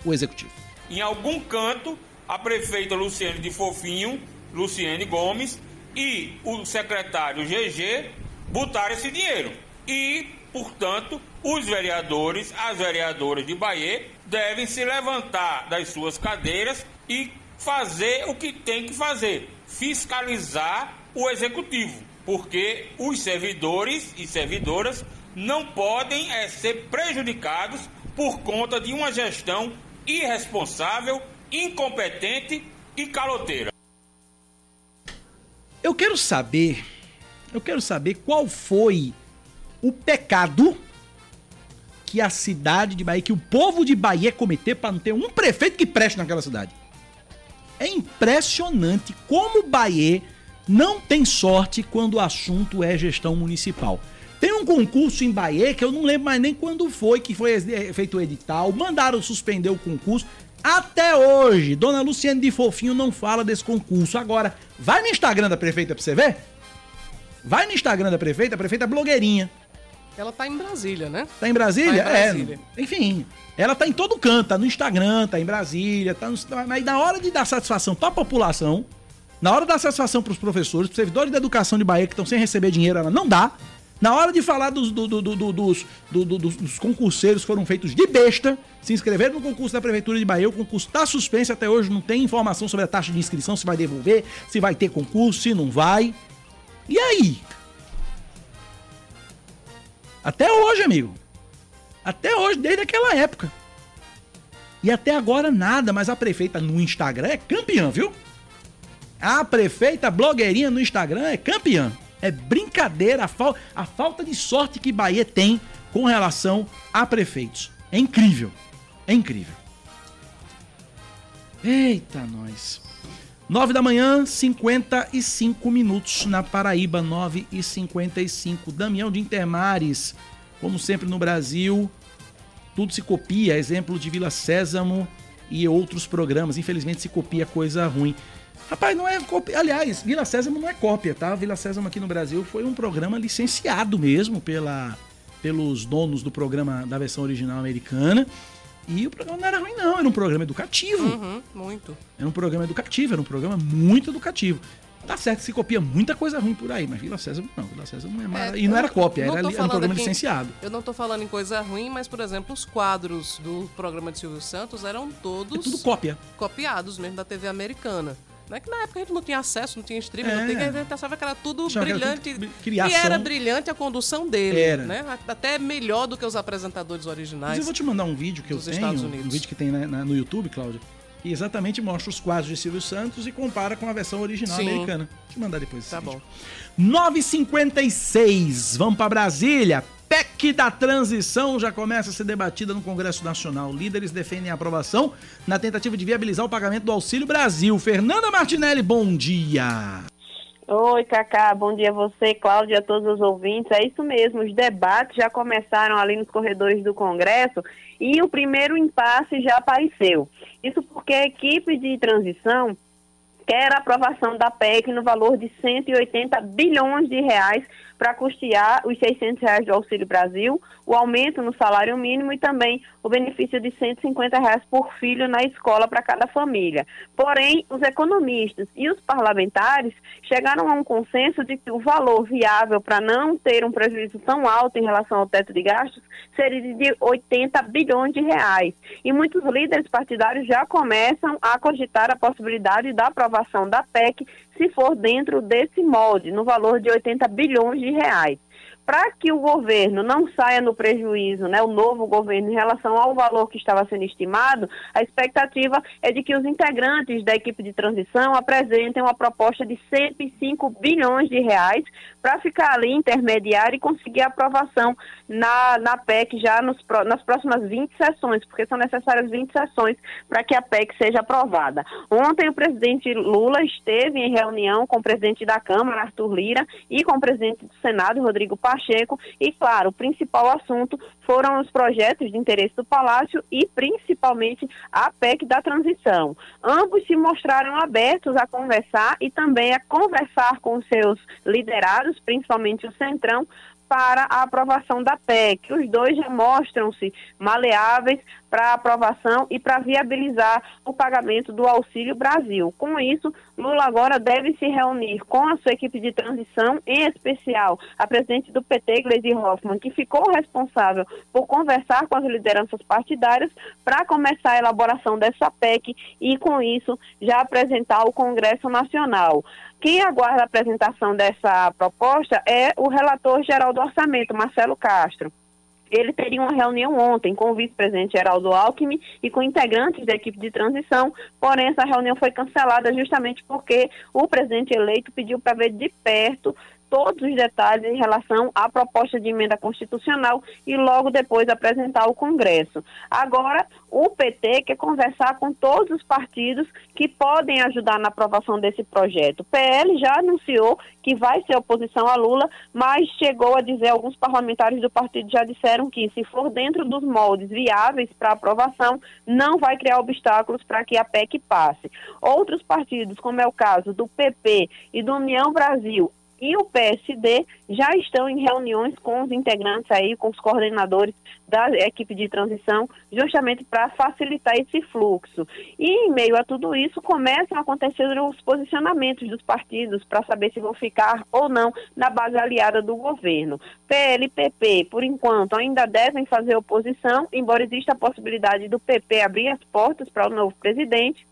o Executivo. Em algum canto, a prefeita Luciene de Fofinho, Luciene Gomes, e o secretário GG botaram esse dinheiro. E, portanto, os vereadores, as vereadoras de Bahia devem se levantar das suas cadeiras e fazer o que tem que fazer: fiscalizar o executivo, porque os servidores e servidoras não podem é, ser prejudicados por conta de uma gestão irresponsável, incompetente e caloteira. Eu quero saber, eu quero saber qual foi o pecado que a cidade de Bahia, que o povo de Bahia cometeu para não ter um prefeito que preste naquela cidade. É impressionante como Bahia não tem sorte quando o assunto é gestão municipal. Tem um concurso em Bahia que eu não lembro mais nem quando foi que foi feito o edital, mandaram suspender o concurso. Até hoje, Dona Luciane de Fofinho não fala desse concurso. Agora, vai no Instagram da prefeita pra você ver. Vai no Instagram da prefeita, a prefeita é blogueirinha. Ela tá em Brasília, né? Tá em Brasília? Tá em Brasília. É. Enfim, ela tá em todo canto, tá no Instagram, tá em Brasília, tá no... mas na hora de dar satisfação pra população, na hora de dar satisfação pros professores, pros servidores da educação de Bahia que estão sem receber dinheiro, ela não dá. Na hora de falar dos, do, do, do, dos, dos, concurseiros que foram feitos de besta, se inscreveram no concurso da Prefeitura de Bahia, o concurso está suspenso até hoje, não tem informação sobre a taxa de inscrição, se vai devolver, se vai ter concurso, se não vai. E aí? Até hoje, amigo. Até hoje, desde aquela época. E até agora nada, mas a prefeita no Instagram é campeã, viu? A prefeita blogueirinha no Instagram é campeã. É brincadeira a, fal a falta de sorte que Bahia tem com relação a prefeitos. É incrível. É incrível. Eita, nós. 9 da manhã, 55 minutos na Paraíba, 9 e 55. Damião de Intermares, como sempre no Brasil, tudo se copia. Exemplo de Vila Sésamo e outros programas. Infelizmente se copia coisa ruim. Rapaz, não é cópia. Aliás, Vila Sésamo não é cópia, tá? Vila Sésamo aqui no Brasil foi um programa licenciado mesmo pela, pelos donos do programa da versão original americana. E o programa não era ruim, não. Era um programa educativo. Uhum, muito. Era um programa educativo, era um programa muito educativo. Tá certo que se copia muita coisa ruim por aí, mas Vila Sésamo não. Vila Sésamo não é, mais... É, E não era cópia, não era, um programa licenciado. Eu não tô falando em coisa ruim, mas, por exemplo, os quadros do programa de Silvio Santos eram todos. É tudo cópia. Copiados mesmo da TV americana. Não é que na época a gente não tinha acesso, não tinha streaming, É. não tinha, a gente achava que era tudo Achava que era brilhante. tudo criação. E era brilhante a condução dele, Era. né? Até melhor do que os apresentadores originais. Mas eu vou te mandar um vídeo que eu tenho, um vídeo que tem na- na- no YouTube, Cláudio, que exatamente mostra os quadros de Silvio Santos e compara com a versão original Sim. americana. Vou te mandar depois Tá vídeo. bom. 9h56, vamos para Brasília. PEC da transição já começa a ser debatida no Congresso Nacional. Líderes defendem a aprovação na tentativa de viabilizar o pagamento do Auxílio Brasil. Fernanda Martinelli, bom dia. Oi, Cacá, bom dia a você, Cláudia, a todos os ouvintes. É isso mesmo, os debates já começaram ali nos corredores do Congresso e o primeiro impasse já apareceu. Isso porque a equipe de transição quer a aprovação da PEC no valor de 180 bilhões de reais para custear os 600 reais do Auxílio Brasil, o aumento no salário mínimo e também o benefício de 150 reais por filho na escola para cada família. Porém, os economistas e os parlamentares chegaram a um consenso de que o valor viável para não ter um prejuízo tão alto em relação ao teto de gastos seria de 80 bilhões de reais. E muitos líderes partidários já começam a cogitar a possibilidade da aprovação da PEC se for dentro desse molde, no valor de 80 bilhões de reais. para que o governo não saia no prejuízo, né, o novo governo, em relação ao valor que estava sendo estimado, a expectativa é de que os integrantes da equipe de transição apresentem uma proposta de 105 bilhões de reais para ficar ali intermediário e conseguir aprovação na, na PEC já nos, nas próximas 20 sessões, porque são necessárias 20 sessões para que a PEC seja aprovada. Ontem o presidente Lula esteve em reunião com o presidente da Câmara, Arthur Lira, e com o presidente do Senado, Rodrigo Pacheco, e claro, o principal assunto foram os projetos de interesse do Palácio e principalmente a PEC da transição. Ambos se mostraram abertos a conversar e também a conversar com seus liderados, principalmente o Centrão, para a aprovação da PEC. Os dois já mostram-se maleáveis para aprovação e para viabilizar o pagamento do Auxílio Brasil. Com isso, Lula agora deve se reunir com a sua equipe de transição, em especial a presidente do PT, Gleisi Hoffmann, que ficou responsável por conversar com as lideranças partidárias para começar a elaboração dessa PEC e, com isso, já apresentar ao Congresso Nacional. Quem aguarda a apresentação dessa proposta é o relator geral do orçamento, Marcelo Castro. Ele teria uma reunião ontem com o vice-presidente Geraldo Alckmin e com integrantes da equipe de transição, porém essa reunião foi cancelada justamente porque o presidente eleito pediu para ver de perto todos os detalhes em relação à proposta de emenda constitucional e logo depois apresentar ao Congresso. Agora, o PT quer conversar com todos os partidos que podem ajudar na aprovação desse projeto. O PL já anunciou que vai ser oposição a Lula, mas chegou a dizer, alguns parlamentares do partido já disseram que, se for dentro dos moldes viáveis para aprovação, não vai criar obstáculos para que a PEC passe. Outros partidos, como é o caso do PP e do União Brasil, e o PSD já estão em reuniões com os integrantes aí, com os coordenadores da equipe de transição, justamente para facilitar esse fluxo. E em meio a tudo isso, começam a acontecer os posicionamentos dos partidos para saber se vão ficar ou não na base aliada do governo. PL e PP, por enquanto, ainda devem fazer oposição, embora exista a possibilidade do PP abrir as portas para o novo presidente.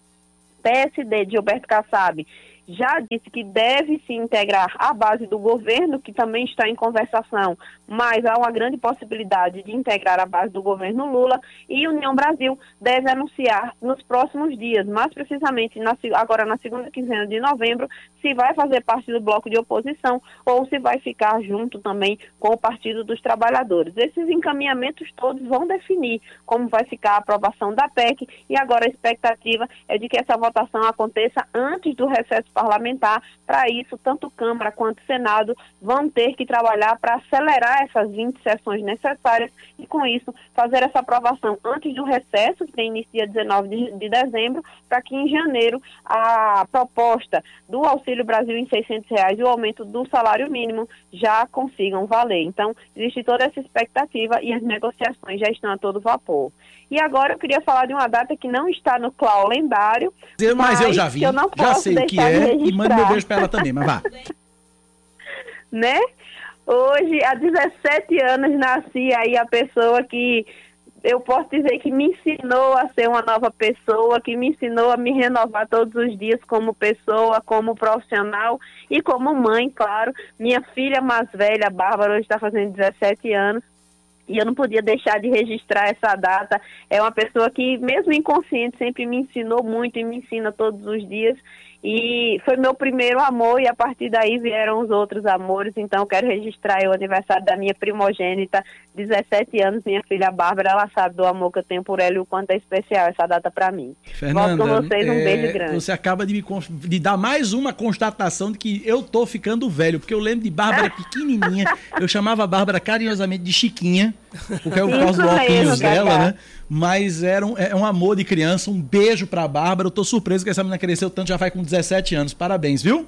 PSD de Gilberto Kassab já disse que deve se integrar à base do governo, que também está em conversação, mas há uma grande possibilidade de integrar a base do governo Lula, e União Brasil deve anunciar nos próximos dias, mais precisamente na, agora na segunda quinzena de novembro, se vai fazer parte do bloco de oposição ou se vai ficar junto também com o Partido dos Trabalhadores. Esses encaminhamentos todos vão definir como vai ficar a aprovação da PEC e agora a expectativa é de que essa votação aconteça antes do recesso parlamentar. Para isso, tanto Câmara quanto Senado vão ter que trabalhar para acelerar essas 20 sessões necessárias e, com isso, fazer essa aprovação antes do recesso, que tem início dia 19 de, de dezembro, para que em janeiro a proposta do Auxílio Brasil em 600 reais e o aumento do salário mínimo já consigam valer. Então, existe toda essa expectativa e as negociações já estão a todo vapor. E agora eu queria falar de uma data que não está no clau lendário. Mas, mas eu já vi, eu já sei o que é e manda meu beijo para ela também, mas vá. né? Hoje, há 17 anos, nasci aí a pessoa que eu posso dizer que me ensinou a ser uma nova pessoa, que me ensinou a me renovar todos os dias como pessoa, como profissional e como mãe, claro. Minha filha mais velha, Bárbara, hoje está fazendo 17 anos e eu não podia deixar de registrar essa data. É uma pessoa que, mesmo inconsciente, sempre me ensinou muito e me ensina todos os dias. E foi meu primeiro amor e a partir daí vieram os outros amores. Então quero registrar o aniversário da minha primogênita, 17 anos, minha filha Bárbara. Ela sabe do amor que eu tenho por ela e o quanto é especial essa data para mim. Fernanda, Volto com vocês, um é, beijo grande. Você acaba de me de dar mais uma constatação de que eu tô ficando velho, porque eu lembro de Bárbara pequenininha. eu chamava a Bárbara carinhosamente de Chiquinha, porque é o causa do óculos dela, né? Mas era um, é um amor de criança. Um beijo pra Bárbara. Eu tô surpreso que essa menina cresceu tanto, já vai com 17 anos. Parabéns, viu?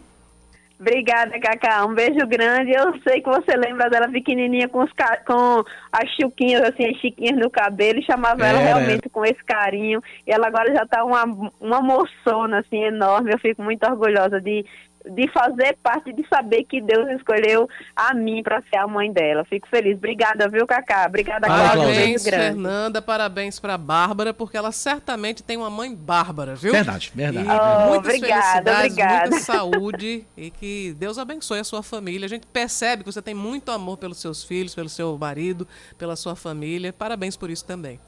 Obrigada, Cacá. Um beijo grande. Eu sei que você lembra dela pequenininha com, os, com as chuquinhas, assim, as chiquinhas no cabelo, e chamava é. ela realmente com esse carinho. E ela agora já tá uma, uma moçona, assim, enorme. Eu fico muito orgulhosa de de fazer parte, de saber que Deus escolheu a mim para ser a mãe dela. Fico feliz. Obrigada, viu, Cacá? Obrigada, Cláudia. Parabéns, Fernanda, parabéns para Bárbara, porque ela certamente tem uma mãe bárbara, viu? Verdade, verdade. E Oh, muitas obrigada, obrigada. muita saúde e que Deus abençoe a sua família. A gente percebe que você tem muito amor pelos seus filhos, pelo seu marido, pela sua família. Parabéns por isso também.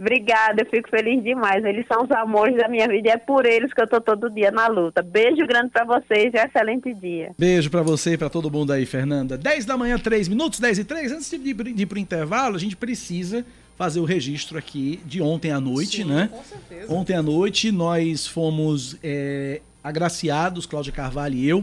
Obrigada, eu fico feliz demais. Eles são os amores da minha vida e é por eles que eu tô todo dia na luta. Beijo grande para vocês e um excelente dia. Beijo pra você e pra todo mundo aí, Fernanda. 10 da manhã, 3 minutos, 10 e 3. Antes de ir, de ir pro intervalo, a gente precisa fazer o registro aqui de ontem à noite, Sim, né? com certeza. Ontem à noite nós fomos é, agraciados, Cláudia Carvalho e eu,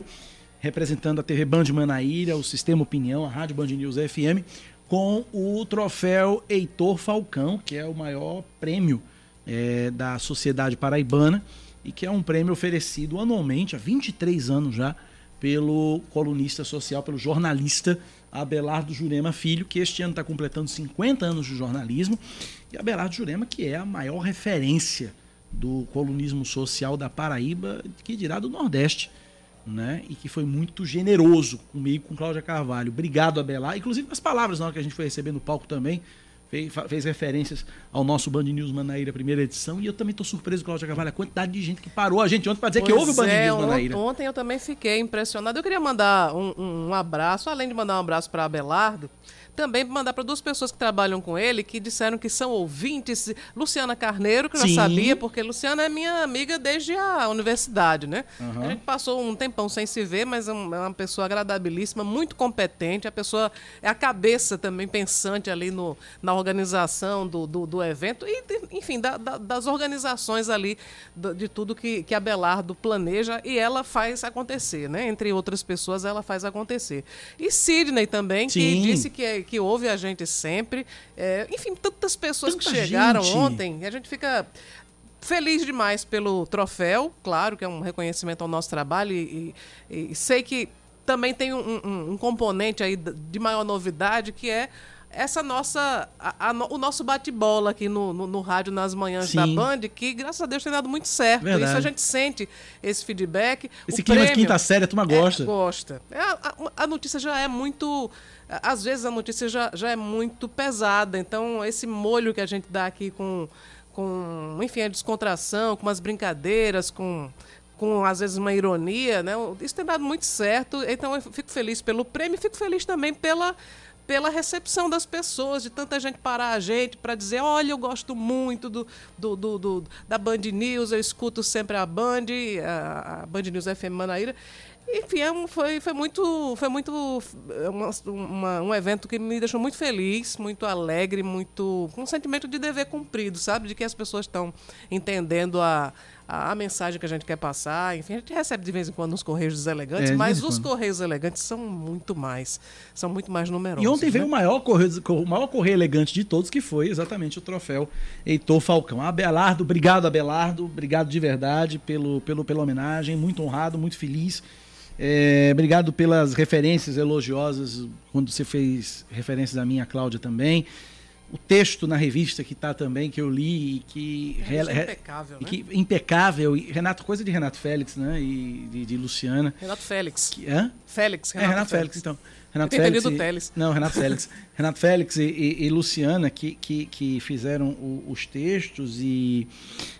representando a TV Band Manaíra, o Sistema Opinião, a Rádio Band News FM, com o troféu Heitor Falcão, que é o maior prêmio é, da sociedade paraibana e que é um prêmio oferecido anualmente, há 23 anos já, pelo colunista social, pelo jornalista Abelardo Jurema Filho, que este ano está completando 50 anos de jornalismo, e Abelardo Jurema, que é a maior referência do colunismo social da Paraíba, que dirá do Nordeste, né? E que foi muito generoso comigo, com Cláudia Carvalho. Obrigado, Abelardo. Inclusive, as palavras na hora que a gente foi receber no palco também, fez, fez referências ao nosso Band News Manaíra, primeira edição, e eu também estou surpreso, Cláudia Carvalho, a quantidade de gente que parou a gente ontem para dizer que Pois houve o Band é, News Manaíra. Ontem eu também fiquei impressionado. Eu queria mandar um, um- um abraço, além de mandar um abraço para Abelardo, também mandar para duas pessoas que trabalham com ele, que disseram que são ouvintes. Luciana Carneiro, que eu Sim. já sabia, porque Luciana é minha amiga desde a universidade, né? Aham. A gente passou um tempão sem se ver, mas é é uma pessoa agradabilíssima, muito competente. A pessoa é a cabeça também pensante ali no, na organização do, do, do evento e, enfim, da- da- das organizações ali, de tudo que, que a Belardo planeja e ela faz acontecer, né? Entre outras pessoas, ela faz acontecer. E Sidney também, que Sim. disse que, que ouve a gente sempre. É, enfim, tantas pessoas Tanta que chegaram gente. ontem, e a gente fica feliz demais pelo troféu, claro que é um reconhecimento ao nosso trabalho e, e- e sei que também tem um, um- um componente aí de maior novidade que é essa nossa a- a o nosso bate-bola aqui no, no, no rádio nas manhãs da Sim. Band que graças a Deus tem dado muito certo Verdade. isso a gente sente esse feedback Esse O clima de prêmio- quinta série, a turma gosta. é, gosta. É, a, a- a notícia já é muito. Às vezes a notícia já, já é muito pesada. Então, esse molho que a gente dá aqui com, com enfim, a descontração, com umas brincadeiras, com, com às vezes uma ironia, né? Isso tem dado muito certo. Então, eu fico feliz pelo prêmio fico feliz também pela. Pela recepção das pessoas, de tanta gente parar a gente para dizer: olha, eu gosto muito do, do, do- do- da Band News, eu escuto sempre a Band, a, a Band News FM Manaíra. Enfim, é foi, foi muito, foi muito é uma- uma- um evento que me deixou muito feliz, muito alegre, muito com um sentimento de dever cumprido, sabe? De que as pessoas estão entendendo a, a, a mensagem que a gente quer passar. Enfim, a gente recebe de vez em quando uns correios deselegantes, É, mas os quando. correios elegantes são muito mais, são muito mais numerosos. E ontem veio né? o maior, correio, o maior correio elegante de todos, que foi exatamente o troféu Heitor Falcão. Abelardo, obrigado, Abelardo. Obrigado de verdade pelo, pelo, pela homenagem. Muito honrado, muito feliz. É, obrigado pelas referências elogiosas, quando você fez referências a mim e a Cláudia também. O texto na revista que está também, que eu li e que. É, isso é re- impecável, e né? que- impecável. E Renato, coisa de Renato Félix, né? E de, de Luciana. Renato Félix. Hã? Félix, É, Renato Félix, então. Renato Eu Félix. e- Teles. Não, Renato Félix. Renato Félix e, e- e Luciana que, que, que fizeram o- os textos e,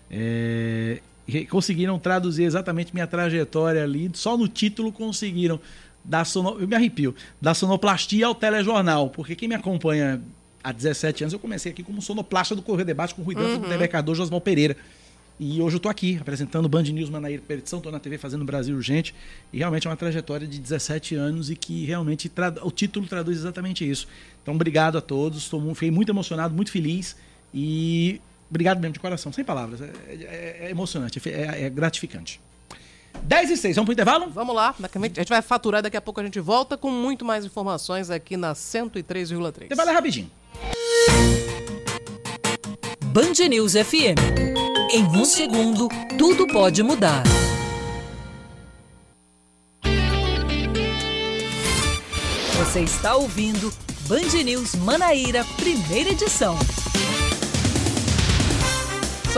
é, e conseguiram traduzir exatamente minha trajetória ali. Só no título conseguiram. Da sono, eu me arrepio. Da sonoplastia ao telejornal. Porque quem me acompanha há 17 anos, eu comecei aqui como sonoplasta do Correio Debate com o Rui Dantas, Uhum. do demarcador Josmal Pereira. E hoje eu tô aqui apresentando o Band News Manaíra Perdição, tô na TV fazendo Brasil Urgente. E realmente é uma trajetória de 17 anos e que realmente o título traduz exatamente isso. Então, obrigado a todos. Estou fiquei muito emocionado, muito feliz. E obrigado mesmo de coração, sem palavras. É, é- é emocionante, é, é gratificante. 10 e 6, vamos pro intervalo? Vamos lá, daqui a gente a gente vai faturar, daqui a pouco a gente volta com muito mais informações aqui na 103,3. Intervalo é rapidinho. Band News FM. Em um segundo, tudo pode mudar. Você está ouvindo Band News Manaíra, primeira edição.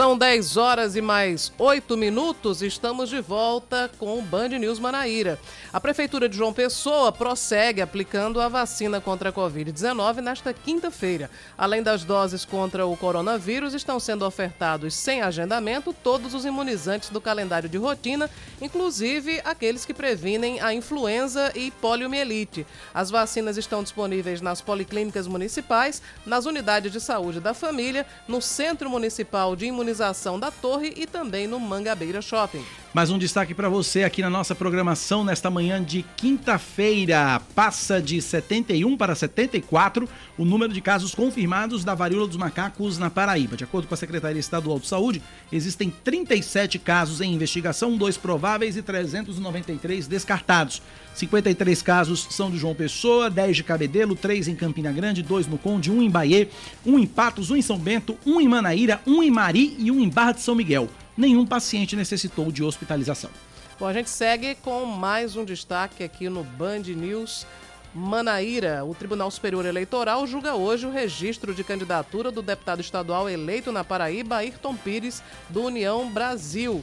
São 10 horas e mais 8 minutos. Estamos de volta com o Band News Manaíra. A Prefeitura de João Pessoa prossegue aplicando a vacina contra a Covid-19 nesta quinta-feira. Além das doses contra o coronavírus, estão sendo ofertados sem agendamento todos os imunizantes do calendário de rotina, inclusive aqueles que previnem a influenza e poliomielite. As vacinas estão disponíveis nas policlínicas municipais, nas unidades de saúde da família, no Centro Municipal de Imunização da Torre e também no Mangabeira Shopping. Mais um destaque para você aqui na nossa programação nesta manhã de quinta-feira. Passa de 71 para 74 o número de casos confirmados da varíola dos macacos na Paraíba. De acordo com a Secretaria Estadual de Saúde, existem 37 casos em investigação, dois prováveis e 393 descartados. 53 casos são de João Pessoa, 10 de Cabedelo, 3 em Campina Grande, 2 no Conde, 1 em Bahia, 1 em Patos, 1 em São Bento, 1 em Manaíra, 1 em Mari e 1 em Barra de São Miguel nenhum paciente necessitou de hospitalização. Bom, a gente segue com mais um destaque aqui no Band News. Manaíra, o Tribunal Superior Eleitoral julga hoje o registro de candidatura do deputado estadual eleito na Paraíba, Ayrton Pires, do União Brasil.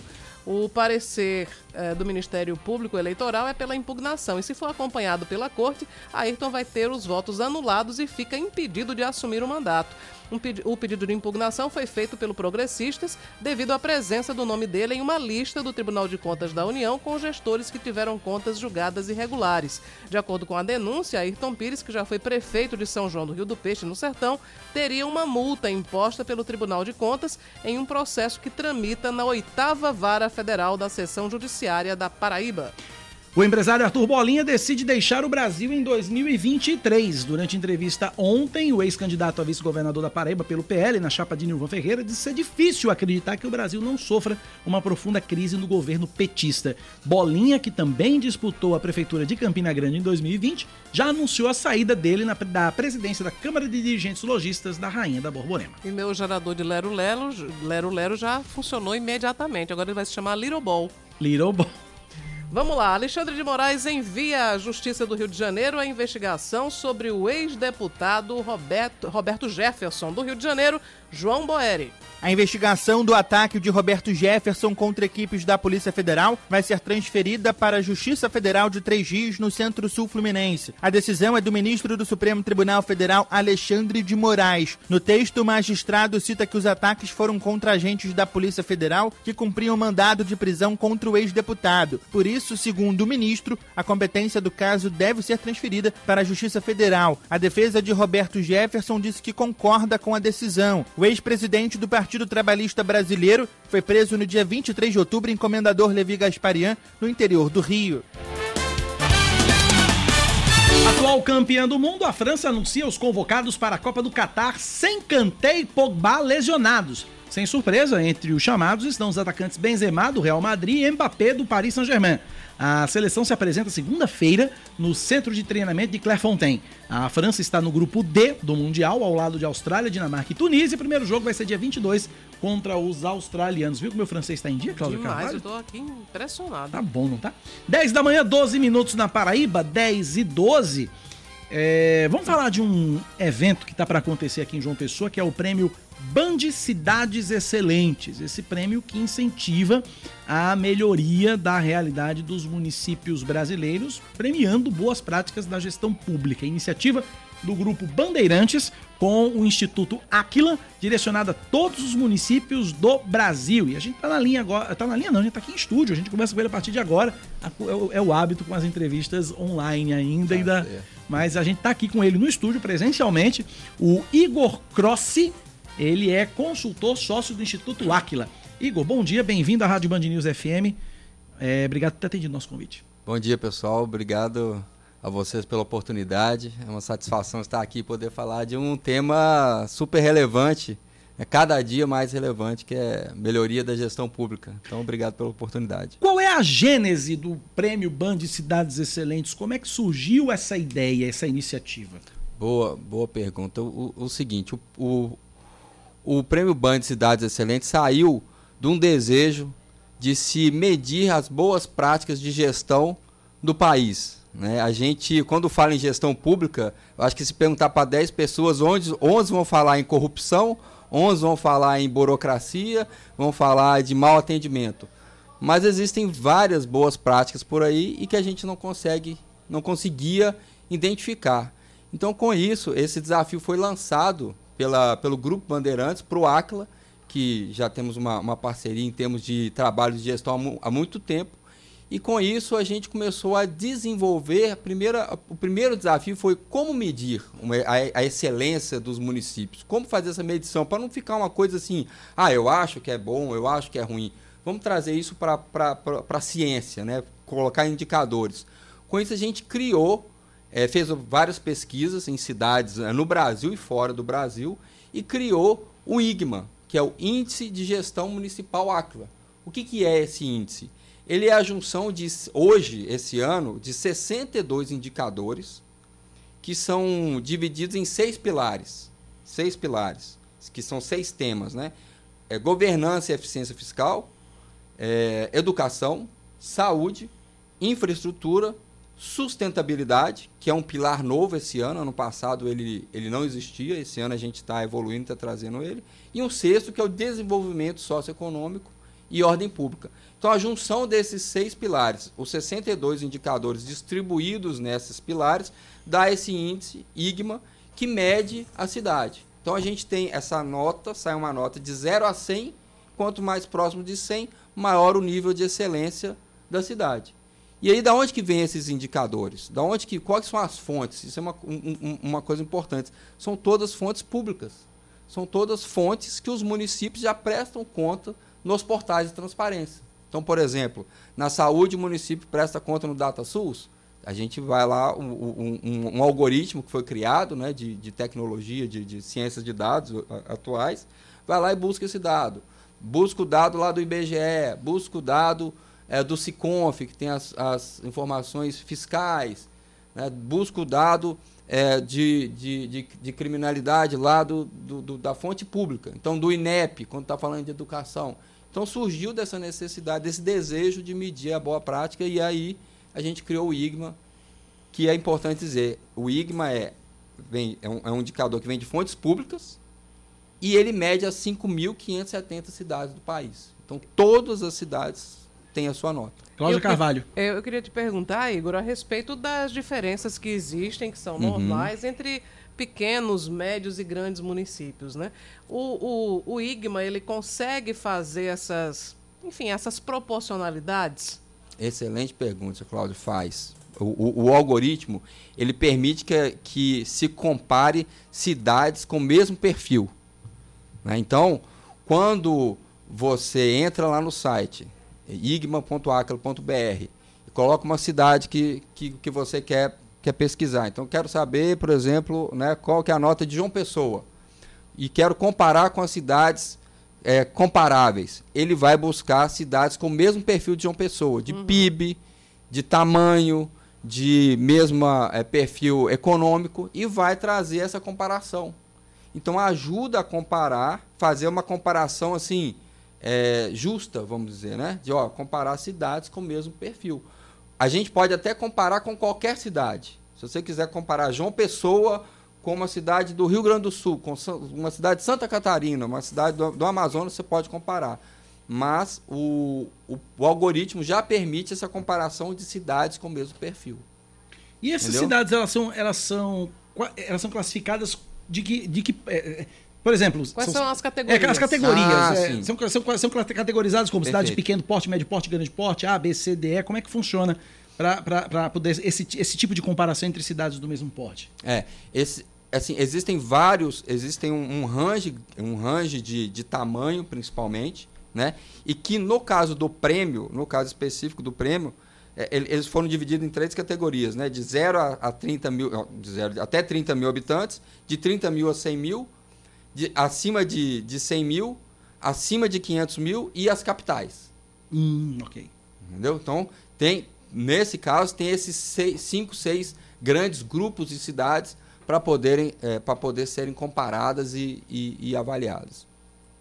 O parecer eh, do Ministério Público Eleitoral é pela impugnação. E se for acompanhado pela corte, Ayrton vai ter os votos anulados e fica impedido de assumir o mandato. Um o pedido de impugnação foi feito pelo Progressistas devido à presença do nome dele em uma lista do Tribunal de Contas da União com gestores que tiveram contas julgadas irregulares. De acordo com a denúncia, Ayrton Pires, que já foi prefeito de São João do Rio do Peixe, no Sertão, teria uma multa imposta pelo Tribunal de Contas em um processo que tramita na oitava vara federal da seção judiciária da Paraíba. O empresário Arthur Bolinha decide deixar o Brasil em 2023. Durante entrevista ontem, o ex-candidato a vice-governador da Paraíba pelo PL, na chapa de Nilvan Ferreira, disse ser difícil acreditar que o Brasil não sofra uma profunda crise no governo petista. Bolinha, que também disputou a prefeitura de Campina Grande em 2020, já anunciou a saída dele na, da presidência da Câmara de Dirigentes Logistas da Rainha da Borborema. E meu gerador de Lero Lero, Lero Lero já funcionou imediatamente. Agora ele vai se chamar Little Ball. Little Ball. Vamos lá, Alexandre de Moraes envia à Justiça do Rio de Janeiro a investigação sobre o ex-deputado Roberto, Roberto Jefferson, do Rio de Janeiro, João Boeri. A investigação do ataque de Roberto Jefferson contra equipes da Polícia Federal vai ser transferida para a Justiça Federal de Três Rios, no Centro-Sul Fluminense. A decisão é do ministro do Supremo Tribunal Federal, Alexandre de Moraes. No texto, o magistrado cita que os ataques foram contra agentes da Polícia Federal que cumpriam mandado de prisão contra o ex-deputado. Por isso, segundo o ministro, a competência do caso deve ser transferida para a Justiça Federal. A defesa de Roberto Jefferson disse que concorda com a decisão. O ex-presidente do Partido Trabalhista Brasileiro foi preso no dia 23 de outubro em Comendador Levi Gasparian, no interior do Rio. Atual campeã do mundo, a França anuncia os convocados para a Copa do Catar sem Kanté e Pogba lesionados. Sem surpresa, entre os chamados estão os atacantes Benzema do Real Madrid e Mbappé do Paris Saint-Germain. A seleção se apresenta segunda-feira no centro de treinamento de Clairefontaine. A França está no grupo D do Mundial, ao lado de Austrália, Dinamarca e Tunísia. O primeiro jogo vai ser dia 22 contra os australianos. Viu que meu francês está em dia, Cláudio Demais, Carvalho? eu tô aqui impressionado. Tá bom, não tá? 10 da manhã, 12 minutos na Paraíba, 10 e 12. É, vamos falar de um evento que está para acontecer aqui em João Pessoa, que é o prêmio Band Cidades Excelentes. Esse prêmio que incentiva a melhoria da realidade dos municípios brasileiros, premiando boas práticas da gestão pública. Iniciativa do grupo Bandeirantes com o Instituto Aquila, direcionada a todos os municípios do Brasil. E a gente tá na linha agora, tá na linha não, a gente tá aqui em estúdio, a gente começa com ele a partir de agora. É o, é o hábito com as entrevistas online ainda, ainda. Mas a gente tá aqui com ele no estúdio presencialmente, o Igor Crossi, ele é consultor sócio do Instituto Aquila. Igor, bom dia, bem-vindo à Rádio Band News FM. É, obrigado por ter atendido nosso convite. Bom dia, pessoal. Obrigado a vocês pela oportunidade. É uma satisfação estar aqui e poder falar de um tema super relevante, é cada dia mais relevante, que é melhoria da gestão pública. Então, obrigado pela oportunidade. Qual é a gênese do Prêmio Band de Cidades Excelentes? Como é que surgiu essa ideia, essa iniciativa? Boa, boa pergunta. O, o seguinte, o, o, o Prêmio Band de Cidades Excelentes saiu de um desejo de se medir as boas práticas de gestão do país. Né? A gente, quando fala em gestão pública, acho que se perguntar para 10 pessoas, onde 11 vão falar em corrupção, 11 vão falar em burocracia, vão falar de mau atendimento. Mas existem várias boas práticas por aí e que a gente não consegue, não conseguia identificar. Então, com isso, esse desafio foi lançado pela, pelo Grupo Bandeirantes para o ACLA, que já temos uma, uma, parceria em termos de trabalho de gestão há, mu há, muito tempo. E com isso a gente começou a desenvolver. A primeira, o primeiro desafio foi como medir uma, a, a, excelência dos municípios. Como fazer essa medição, para não ficar uma coisa assim, ah, eu acho que é bom, eu acho que é ruim. Vamos trazer isso para a ciência, né? colocar indicadores. Com isso a gente criou é, fez várias pesquisas em cidades é, no Brasil e fora do Brasil e criou o IGMA, que é o Índice de Gestão Municipal Aquila. O que, que é esse índice? Ele é a junção de, hoje, esse ano, de 62 indicadores que são divididos em seis pilares. Seis pilares, que são seis temas, né? É governança e eficiência fiscal, é, educação, saúde, infraestrutura, Sustentabilidade, que é um pilar novo esse ano. Ano passado ele, ele não existia, esse ano a gente está evoluindo, está trazendo ele. E um sexto, que é o desenvolvimento socioeconômico e ordem pública. Então, a junção desses seis pilares, os 62 indicadores distribuídos nesses pilares, dá esse índice, IGMA, que mede a cidade. Então, a gente tem essa nota, sai uma nota de 0 a 100, quanto mais próximo de 100, maior o nível de excelência da cidade. E aí, da onde que vem esses indicadores? Da onde que, quais são as fontes? Isso é uma, um, uma coisa importante. São todas fontes públicas. São todas fontes que os municípios já prestam conta nos portais de transparência. Então, por exemplo, na saúde, o município presta conta no DataSUS. A gente vai lá, um, um, um algoritmo que foi criado né, de, de tecnologia, de, de ciências de dados atuais, vai lá e busca esse dado. Busca o dado lá do IBGE, busca o dado é, do SICONF, que tem as, as informações fiscais, né? busca o dado é, de, de, de, de, criminalidade lá do, do, do, da fonte pública. Então, do INEP, quando está falando de educação. Então, surgiu dessa necessidade, desse desejo de medir a boa prática, e aí a gente criou o IGMA, que é importante dizer, o IGMA é, vem, é, um, é um indicador que vem de fontes públicas, e ele mede as 5.570 cidades do país. Então, todas as cidades tem a sua nota. Cláudia Carvalho. Eu, eu, queria te perguntar, Igor, a respeito das diferenças que existem, que são uhum. normais, entre pequenos, médios e grandes municípios, né? O, o, o IGMA, ele consegue fazer essas, enfim, essas proporcionalidades? Excelente pergunta, Cláudio, faz. O, o, o, algoritmo, ele permite que, que se compare cidades com o mesmo perfil. Né? Então, quando você entra lá no site, igma.acla.br e coloca uma cidade que, que, que você quer, quer pesquisar. Então, quero saber, por exemplo, né, qual que é a nota de João Pessoa. E quero comparar com as cidades é, comparáveis. Ele vai buscar cidades com o mesmo perfil de João Pessoa, de uhum. PIB, de tamanho, de mesmo é, perfil econômico, e vai trazer essa comparação. Então, ajuda a comparar, fazer uma comparação assim é, justa, vamos dizer, né? De ó, comparar cidades com o mesmo perfil. A gente pode até comparar com qualquer cidade. Se você quiser comparar João Pessoa com uma cidade do Rio Grande do Sul, com uma cidade de Santa Catarina, uma cidade do, do Amazonas, você pode comparar. Mas o, o, o, algoritmo já permite essa comparação de cidades com o mesmo perfil. E essas Entendeu? cidades, elas são, elas são, elas são classificadas de que, de que é, por exemplo. Quais são, são as categorias? É, as categorias. Ah, é, são, são, são categorizadas como Perfeito. cidade de pequeno porte, médio porte, grande porte, A, B, C, D, E. Como é que funciona para poder esse, esse tipo de comparação entre cidades do mesmo porte? É, esse, assim, existem vários, existem um, um range, um range de, de tamanho, principalmente, né? E que no caso do prêmio, no caso específico do prêmio, é, eles foram divididos em três categorias, né? De 0 a, a 30 mil, de zero, até 30 mil habitantes, de 30 mil a 100 mil de, acima de, de 100 mil, acima de 500 mil e as capitais. Hum, ok. Entendeu? Então, tem, nesse caso, tem esses seis, cinco, seis grandes grupos de cidades para poderem é, para poder serem comparadas e, e, e avaliadas.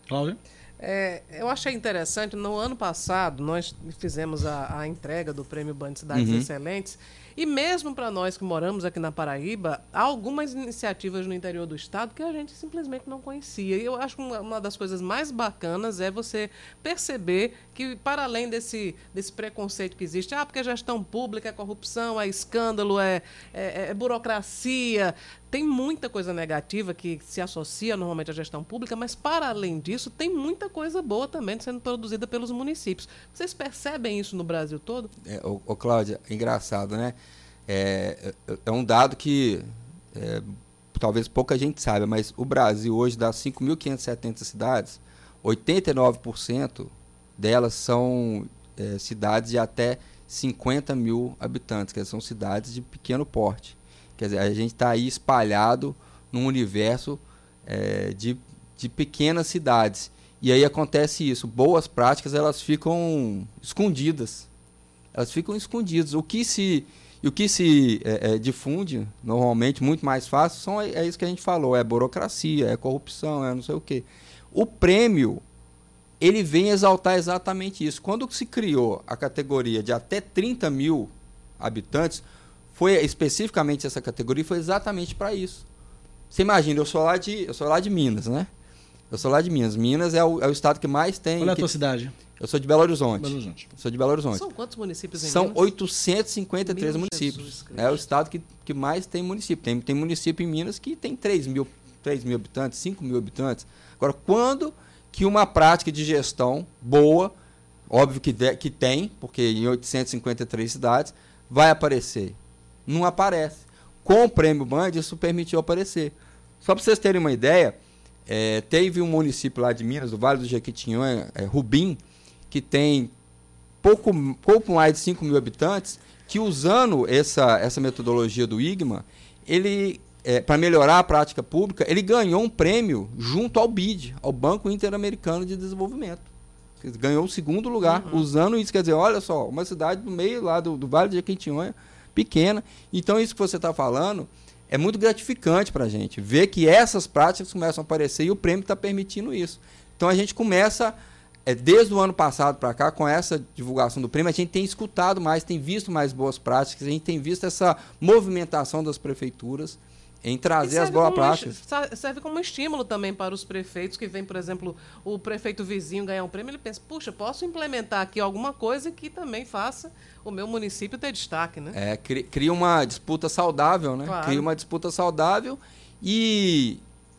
Cláudia? É, eu achei interessante, no ano passado, nós fizemos a, a entrega do Prêmio Band Cidades uhum. Excelentes E mesmo para nós que moramos aqui na Paraíba, há algumas iniciativas no interior do estado que a gente simplesmente não conhecia. E eu acho que uma, uma das coisas mais bacanas é você perceber que, para além desse, desse preconceito que existe, ah, porque a gestão pública é corrupção, é escândalo, é, é, é burocracia, tem muita coisa negativa que se associa normalmente à gestão pública, mas para além disso, tem muita coisa boa também sendo produzida pelos municípios. Vocês percebem isso no Brasil todo? É, ô, ô Cláudia, engraçado, né? É, é, é um dado que é, talvez pouca gente saiba, mas o Brasil hoje, das 5.570 cidades, 89% delas são é, cidades de até 50 mil habitantes, que são cidades de pequeno porte. Quer dizer, a gente está aí espalhado num universo é, de, de pequenas cidades. E aí acontece isso. Boas práticas elas ficam escondidas. Elas ficam escondidas. O que se, o que se é, é, difunde, normalmente, muito mais fácil, são, é, é isso que a gente falou: é burocracia, é corrupção, é não sei o quê. O prêmio, ele vem exaltar exatamente isso. Quando se criou a categoria de até 30 mil habitantes, foi especificamente essa categoria foi exatamente para isso. Você imagina, eu sou lá de, eu sou lá de Minas, né? Eu sou lá de Minas. Minas é o, é o estado que mais tem. Qual é a que, tua cidade? Eu sou de Belo Horizonte. Belo Horizonte. Sou de Belo Horizonte. São quantos municípios em São Minas? 853 Meu municípios. É o estado que, que mais tem município. Tem, tem município em Minas que tem 3 mil, 3 mil habitantes, 5 mil habitantes. Agora, quando que uma prática de gestão boa, óbvio que, de, que tem, porque em 853 cidades, vai aparecer? Não aparece. Com o prêmio Band, isso permitiu aparecer. Só para vocês terem uma ideia, é, teve um município lá de Minas, do Vale do Jequitinhonha, é, Rubim, que tem pouco, pouco mais de 5 mil habitantes, que usando essa, essa metodologia do IGMA, ele, é, para melhorar a prática pública, ele ganhou um prêmio junto ao BID, ao Banco Interamericano de Desenvolvimento. Ganhou o segundo lugar Uhum. usando isso. Quer dizer, olha só, uma cidade no meio lá do, do Vale do Jequitinhonha, pequena. Então, isso que você está falando é muito gratificante para a gente ver que essas práticas começam a aparecer e o prêmio está permitindo isso. Então, a gente começa, é, desde o ano passado para cá, com essa divulgação do prêmio, a gente tem escutado mais, tem visto mais boas práticas, a gente tem visto essa movimentação das prefeituras em trazer as boas práticas. Serve como estímulo também para os prefeitos que vem, por exemplo, o prefeito vizinho ganhar um prêmio, ele pensa, puxa, posso implementar aqui alguma coisa que também faça o meu município ter destaque, né? É, cri- cria uma disputa saudável, né? Claro. Cria uma disputa saudável e,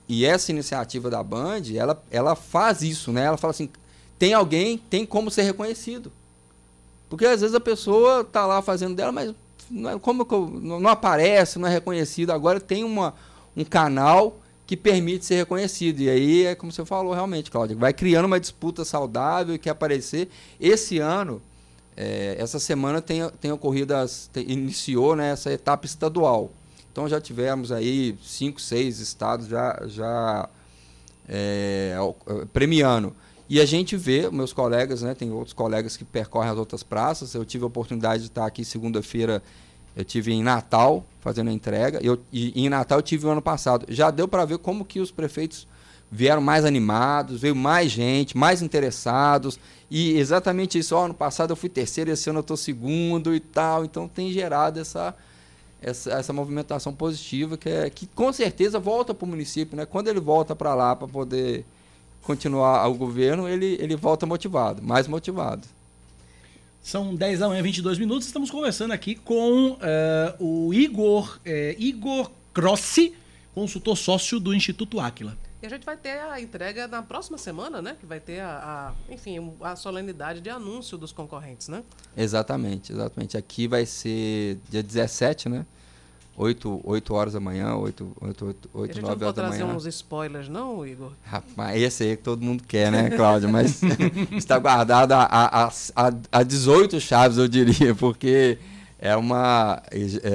e essa iniciativa da Band, ela, ela faz isso, né? Ela fala assim, tem alguém, tem como ser reconhecido. Porque às vezes a pessoa tá lá fazendo dela, mas como que eu- não, aparece, não é reconhecido. Agora tem uma, um canal que permite ser reconhecido. E aí é como você falou realmente, Cláudia, vai criando uma disputa saudável e quer aparecer. Esse ano, é, essa semana tem, tem ocorrido, as, tem- iniciou né, essa etapa estadual. Então já tivemos aí cinco, seis estados já, já é, é, premiando. E a gente vê, meus colegas, né, tem outros colegas que percorrem as outras praças. Eu tive a oportunidade de estar aqui segunda-feira, eu tive em Natal fazendo a entrega. Eu, e, em Natal eu tive o ano passado. Já deu para ver como que os prefeitos vieram mais animados, veio mais gente, mais interessados. E exatamente isso, ano passado eu fui terceiro, esse ano eu estou segundo e tal. Então tem gerado essa, essa, essa movimentação positiva que, é, que com certeza volta para o município. Né? Quando ele volta para lá para poder continuar o governo, ele, ele volta motivado, mais motivado. São 10 da manhã, 22 minutos. Estamos conversando aqui com eh, o Igor, eh, Igor Crossi, consultor sócio do Instituto Áquila. E a gente vai ter a entrega na próxima semana, né? Que vai ter a, a- enfim, a solenidade de anúncio dos concorrentes, né? Exatamente, exatamente. Aqui vai ser dia 17, né? 8, 8 horas da manhã, 8, 8, 8, a 8 gente não 9 pode horas da trazer manhã. uns spoilers, não, Igor? Rapaz, esse aí que todo mundo quer, né, Cláudio? Mas está guardado a, a, a, a- a 18 chaves, eu diria, porque é uma,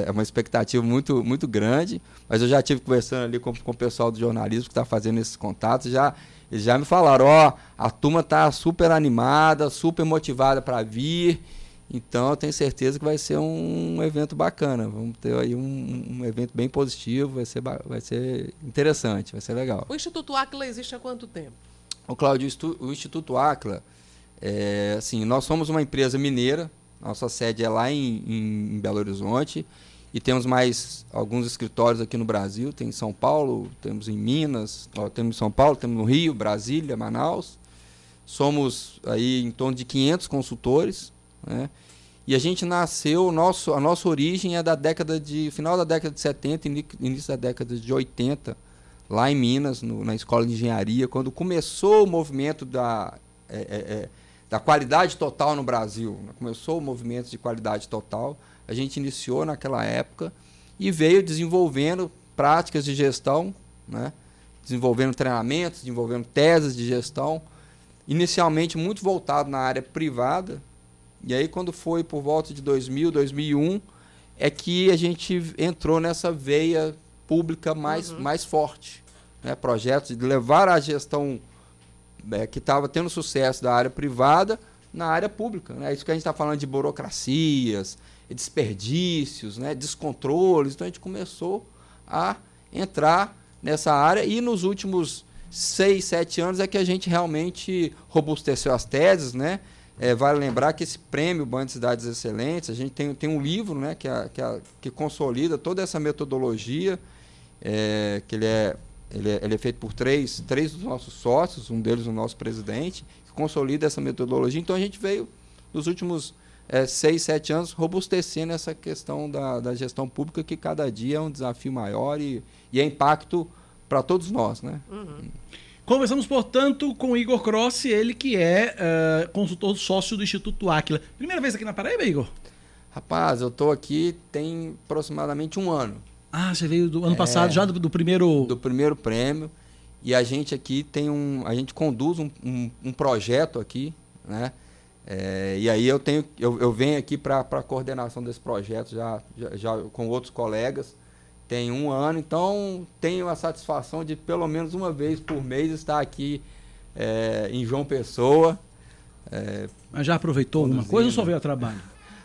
é uma expectativa muito, muito grande. Mas eu já tive conversando ali com, com o pessoal do jornalismo que está fazendo esses contatos, já, eles já me falaram, ó, a turma está super animada, super motivada para vir. Então eu tenho certeza que vai ser um evento bacana. Vamos ter aí um, um evento bem positivo, vai ser, vai ser interessante, vai ser legal. O Instituto Áquila existe há quanto tempo? O Cláudio, o Institu- o Instituto Acla, é, assim, nós somos uma empresa mineira, Nossa sede é lá em, em, em Belo Horizonte. E temos mais alguns escritórios aqui no Brasil. Tem em São Paulo, temos em Minas, ó, temos em São Paulo, temos no Rio, Brasília, Manaus. Somos aí em torno de 500 consultores, né? E a gente nasceu, nosso, a nossa origem é da década de final da década de 70 e início da década de 80, lá em Minas, no, na escola de engenharia, quando começou o movimento da, é, é, é, da qualidade total no Brasil. Né? Começou o movimento de qualidade total. A gente iniciou naquela época e veio desenvolvendo práticas de gestão, né? desenvolvendo treinamentos, desenvolvendo teses de gestão, inicialmente muito voltado na área privada, e aí, quando foi por volta de 2000, 2001, é que a gente entrou nessa veia pública mais, uhum. mais forte. Né? Projetos de levar a gestão é, que estava tendo sucesso da área privada na área pública. Né? Isso que a gente está falando de burocracias, desperdícios, né? descontroles. Então, a gente começou a entrar nessa área e nos últimos seis, sete anos é que a gente realmente robusteceu as teses, né? É, vale lembrar que esse prêmio Banco de Cidades Excelentes, a gente tem, tem um livro né, que, a, que, a, que consolida toda essa metodologia, é, que ele é, ele é, ele é feito por três, três dos nossos sócios, um deles o nosso presidente, que consolida essa metodologia. Então a gente veio, nos últimos é, seis, sete anos, robustecendo essa questão da, da gestão pública, que cada dia é um desafio maior e, e é impacto para todos nós. Né? Uhum. Conversamos, portanto, com Igor Cross, ele que é uh, consultor sócio do Instituto Áquila. Primeira vez aqui na Paraíba, Igor? Rapaz, eu estou aqui tem aproximadamente um ano. Ah, você veio do ano é, passado, já do, do, primeiro... Do primeiro prêmio. E a gente aqui tem um... A gente conduz um, um, um projeto aqui, né? É, e aí eu tenho eu, eu venho aqui para a coordenação desse projeto já, já, já com outros colegas tem um ano, então tenho a satisfação de pelo menos uma vez por mês estar aqui é, em João Pessoa. É, Mas já aproveitou alguma coisa ou só veio a trabalho?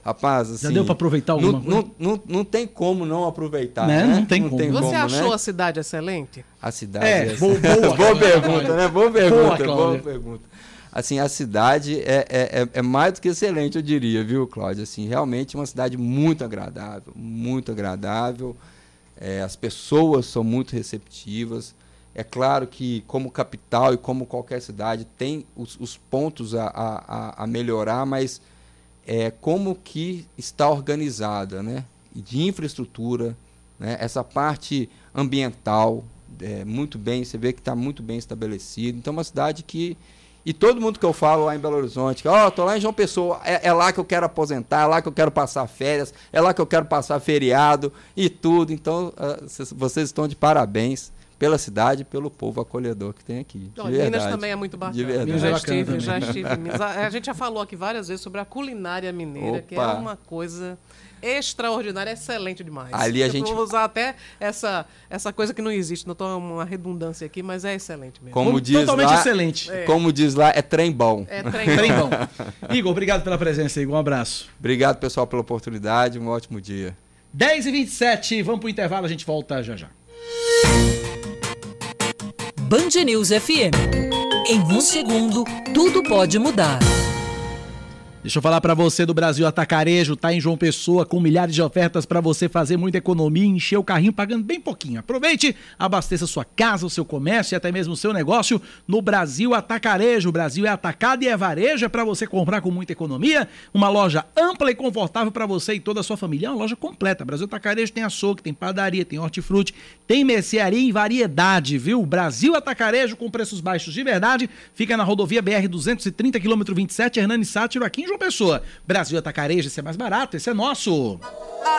Rapaz, assim, Já deu para aproveitar alguma não, coisa? Não, não, não tem como não aproveitar. Né? Né? Não tem não como. Tem Você como, achou né? a cidade excelente? A cidade É, é, boa- boa, boa pergunta, né? Boa pergunta, Boa, boa, pergunta. Assim, a cidade é, é, é- é mais do que excelente, eu diria, viu, Cláudia? Assim, realmente uma cidade muito agradável, muito agradável. É, as pessoas são muito receptivas. É claro que, como capital e como qualquer cidade, tem os, os pontos a, a, a- melhorar, mas é como que está organizada, né? De infraestrutura, né? Essa parte ambiental, é, muito bem, você vê que está muito bem estabelecido. Então, é uma cidade que e todo mundo que eu falo lá em Belo Horizonte, que, ó, tô lá em João Pessoa, é, é lá que eu quero aposentar, é lá que eu quero passar férias, é lá que eu quero passar feriado e tudo. Então, cês- vocês estão de parabéns pela cidade e pelo povo acolhedor que tem aqui. Minas verdade. também é muito bacana. De verdade. Minas é já bacana estive, já estive em Minas. A gente já falou aqui várias vezes sobre a culinária mineira, que é Opa. uma coisa extraordinária, excelente demais. Ali a Eu gente- vou usar até essa, essa coisa que não existe, não estou uma redundância aqui, mas é excelente mesmo. Como diz Totalmente lá, excelente. É. Como diz lá, é trem bom. É trem Trem bom. Igor, obrigado pela presença, Igor. Um abraço. Obrigado, pessoal, pela oportunidade. Um ótimo dia. 10 e 27 vamos pro intervalo, a gente volta já já. Band News FM. Em um segundo, tudo pode mudar. Deixa eu falar pra você do Brasil Atacarejo, tá em João Pessoa com milhares de ofertas pra você fazer muita economia e encher o carrinho pagando bem pouquinho. Aproveite, abasteça sua casa, o seu comércio e até mesmo o seu negócio no Brasil Atacarejo. O Brasil é atacado e é varejo, é pra você comprar com muita economia. Uma loja ampla e confortável pra você e toda a sua família. É uma loja completa. Brasil Atacarejo tem açougue, tem padaria, tem hortifruti, tem mercearia em variedade, viu? Brasil Atacarejo com preços baixos de verdade. Fica na rodovia BR 230, quilômetro 27, Hernani Sátiro, aqui em João Pessoa. Brasil Atacarejo, esse é mais barato, esse é nosso.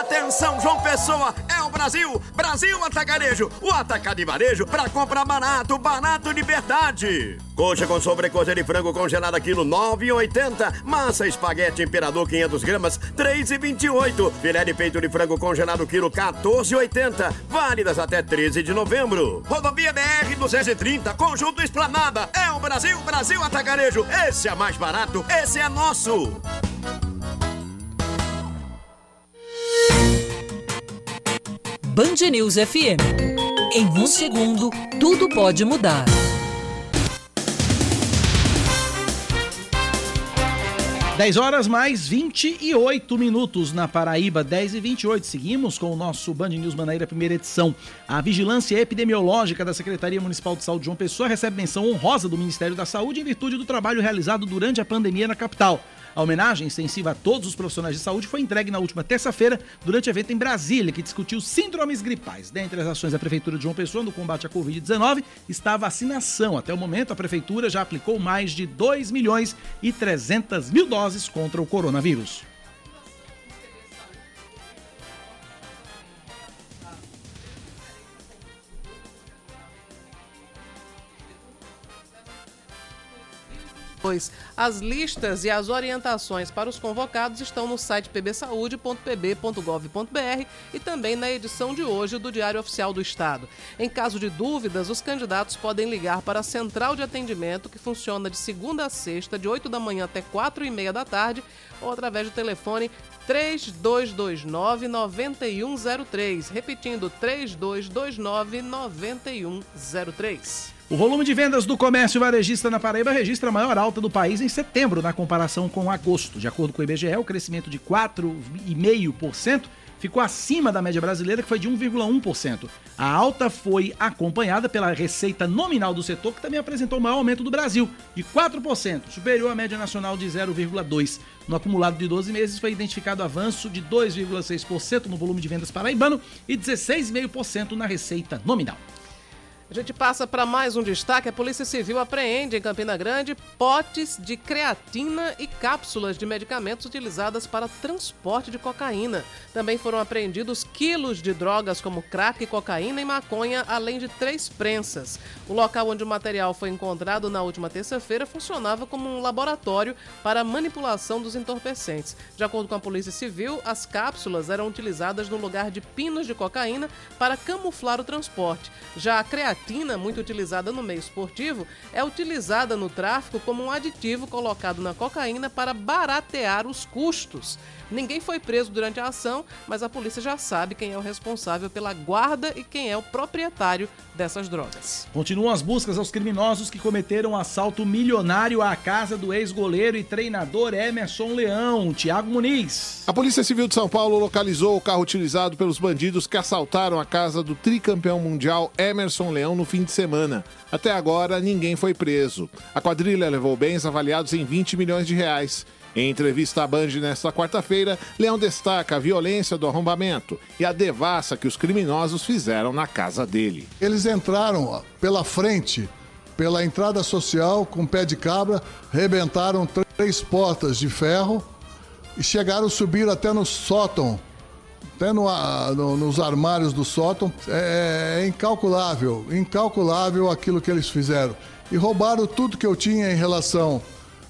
Atenção, João Pessoa, é o Brasil, Brasil Atacarejo, o atacado e varejo para comprar barato, barato de verdade. Coxa com sobrecoxa de frango congelada quilo 9,80, massa espaguete imperador 500 gramas 3,28, filé de peito de frango congelado quilo 14,80, válidas até 13 de novembro. Rodovia BR 230, conjunto Esplanada, é o Brasil, Brasil Atacarejo, esse é mais barato, esse é nosso. Band News FM. Em um segundo, tudo pode mudar. 10 horas mais 28 minutos na Paraíba, 10 e 28. Seguimos com o nosso Band News Manaíra, primeira edição. A Vigilância Epidemiológica da Secretaria Municipal de Saúde de João Pessoa recebe menção honrosa do Ministério da Saúde em virtude do trabalho realizado durante a pandemia na capital. A homenagem extensiva a todos os profissionais de saúde foi entregue na última terça-feira durante evento em Brasília, que discutiu síndromes gripais. Dentre as ações da Prefeitura de João Pessoa no combate à Covid-19 está a vacinação. Até o momento, a Prefeitura já aplicou mais de 2 milhões e 300 mil doses contra o coronavírus. Pois as listas e as orientações para os convocados estão no site pbsaude.pb.gov.br e também na edição de hoje do Diário Oficial do Estado. Em caso de dúvidas, os candidatos podem ligar para a central de atendimento que funciona de segunda a sexta, de 8 da manhã até 4 e meia da tarde, ou através do telefone 3229 9103. Repetindo, 3229 9103. O volume de vendas do comércio varejista na Paraíba registra a maior alta do país em setembro, na comparação com agosto. De acordo com o IBGE, o crescimento de 4,5% ficou acima da média brasileira, que foi de 1,1%. A alta foi acompanhada pela receita nominal do setor, que também apresentou o maior aumento do Brasil, de 4%, superior à média nacional de 0,2%. No acumulado de 12 meses foi identificado avanço de 2,6% no volume de vendas paraibano e 16,5% na receita nominal. A gente passa para mais um destaque. A Polícia Civil apreende em Campina Grande potes de creatina e cápsulas de medicamentos utilizadas para transporte de cocaína. Também foram apreendidos quilos de drogas como crack, cocaína e maconha, além de três prensas. O local onde o material foi encontrado na última terça-feira funcionava como um laboratório para manipulação dos entorpecentes. De acordo com a Polícia Civil, as cápsulas eram utilizadas no lugar de pinos de cocaína para camuflar o transporte. Já a creatina creatina, muito utilizada no meio esportivo, é utilizada no tráfico como um aditivo colocado na cocaína para baratear os custos. Ninguém foi preso durante a ação, mas a polícia já sabe quem é o responsável pela guarda e quem é o proprietário dessas drogas. Continuam as buscas aos criminosos que cometeram um assalto milionário à casa do ex-goleiro e treinador Emerson Leão, Thiago Muniz. A Polícia Civil de São Paulo localizou o carro utilizado pelos bandidos que assaltaram a casa do tricampeão mundial Emerson Leão no fim de semana. Até agora, ninguém foi preso. A quadrilha levou bens avaliados em 20 milhões de reais. Em entrevista à Band nesta quarta-feira, Leão destaca a violência do arrombamento e a devassa que os criminosos fizeram na casa dele. Eles entraram pela frente, pela entrada social, com pé de cabra, rebentaram três portas de ferro e chegaram a subir até no sótão, até no, no, nos armários do sótão. É, é incalculável, incalculável aquilo que eles fizeram. E roubaram tudo que eu tinha em relação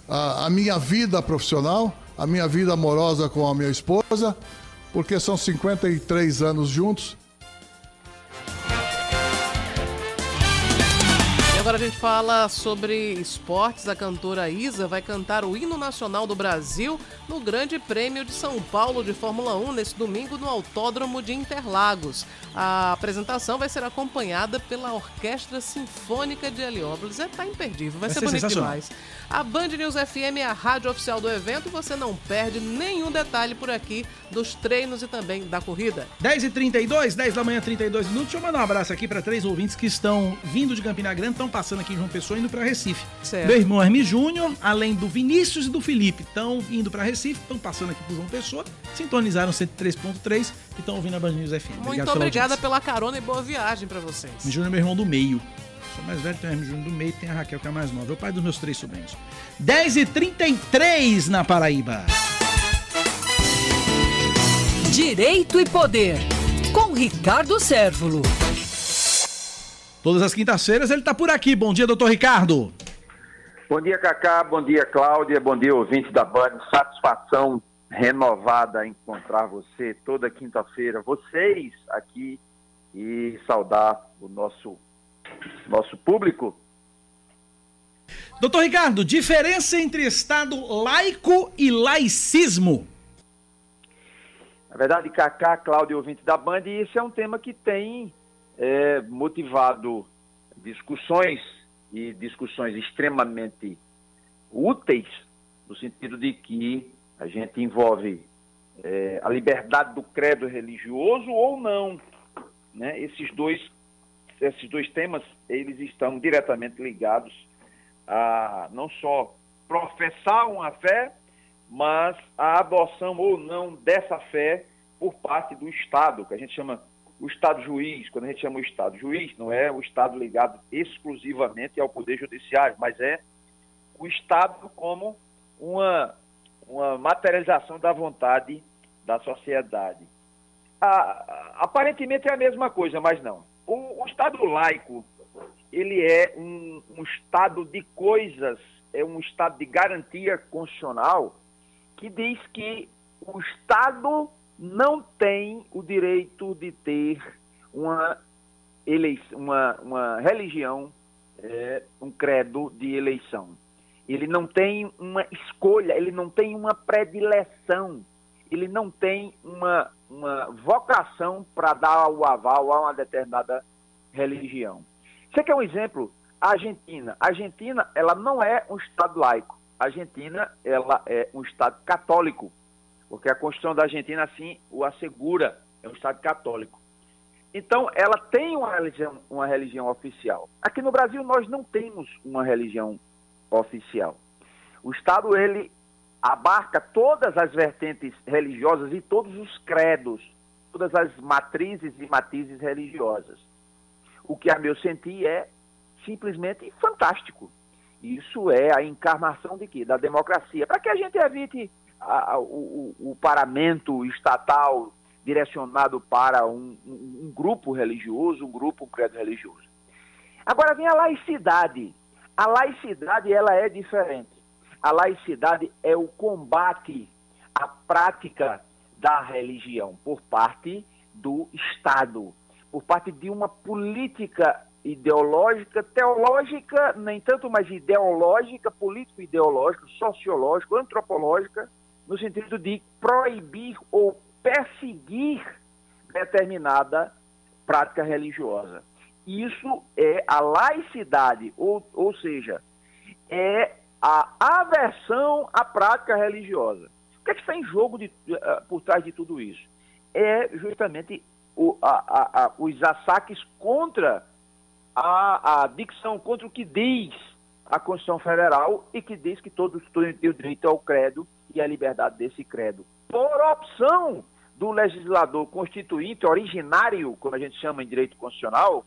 a, a minha vida profissional, a minha vida amorosa com a minha esposa, porque são 53 anos juntos. E agora a gente fala sobre esportes. A cantora Isa vai cantar o hino nacional do Brasil no Grande Prêmio de São Paulo de Fórmula 1 nesse domingo no Autódromo de Interlagos. A apresentação vai ser acompanhada pela Orquestra Sinfônica de Heliópolis. É, tá imperdível, vai, vai ser, ser bonito demais. A Band News FM é a rádio oficial do evento e você não perde nenhum detalhe por aqui dos treinos e também da corrida. 10h32, 10 da manhã, 32 minutos. Deixa eu mandar um abraço aqui para três ouvintes que estão vindo de Campina Grande, estão passando aqui em João Pessoa indo para Recife. Certo. Meu irmão Hermes Júnior, além do Vinícius e do Felipe, estão indo para Recife, estão passando aqui por João Pessoa, sintonizaram 103.3 e estão ouvindo a Band News FM. Muito obrigada pela carona e boa viagem para vocês. Júnior é meu irmão do meio. Sou mais velho, tem o Hermes Júnior do meio, tem a Raquel que é mais nova. É o pai dos meus três sobrinhos. 10h33 na Paraíba. Direito e Poder, com Ricardo Sérvulo. Todas as quintas-feiras ele está por aqui. Bom dia, doutor Ricardo. Bom dia, Cacá. Bom dia, Cláudia. Bom dia, ouvinte da Band. Satisfação renovada encontrar você toda quinta-feira, vocês aqui, e saudar o nosso, nosso público. Doutor Ricardo, diferença entre Estado laico e laicismo? Na verdade, Cacá, Cláudio, ouvinte da Band, esse é um tema que tem é, motivado discussões e discussões extremamente úteis no sentido de que a gente envolve é, a liberdade do credo religioso ou não. Né? Esses, dois, esses dois temas, eles estão diretamente ligados a não só professar uma fé, mas a adoção ou não dessa fé por parte do Estado, que a gente chama o Estado juiz, quando a gente chama o Estado juiz, não é o Estado ligado exclusivamente ao Poder Judiciário, mas é o Estado como uma, uma materialização da vontade da sociedade. Ah, aparentemente é a mesma coisa, mas não. O, o Estado laico, ele é um, um Estado de coisas, é um Estado de garantia constitucional que diz que o Estado não tem o direito de ter uma, eleição, uma, uma religião, é, um credo de eleição. Ele não tem uma escolha, ele não tem uma predileção, ele não tem uma, uma vocação para dar o aval a uma determinada religião. Você quer um exemplo? A Argentina. A Argentina, ela não é um Estado laico. A Argentina, ela é um Estado católico porque a Constituição da Argentina assim o assegura, é um Estado católico. Então, ela tem uma religião, uma religião oficial. Aqui no Brasil, nós não temos uma religião oficial. O Estado, ele abarca todas as vertentes religiosas e todos os credos, todas as matrizes e matizes religiosas. O que, a meu sentir, é simplesmente fantástico. Isso é a encarnação de quê? Da democracia. Para que a gente evite a, o, o, paramento estatal direcionado para um, um, um, grupo religioso, um grupo, um credo religioso. Agora vem a laicidade. A laicidade ela é diferente. A laicidade é o combate à prática da religião por parte do Estado, por parte de uma política ideológica, teológica, nem tanto, mas ideológica, político-ideológica, sociológica, antropológica, no sentido de proibir ou perseguir determinada prática religiosa. Isso é a laicidade, ou, ou seja, é aversão à prática religiosa. O que, é que está em jogo de, uh, por trás de tudo isso? É justamente o, a, a, os ataques contra a, a dicção, contra o que diz a Constituição Federal e que diz que todos têm o direito ao credo e a liberdade desse credo. Por opção do legislador constituinte, originário, como a gente chama em direito constitucional,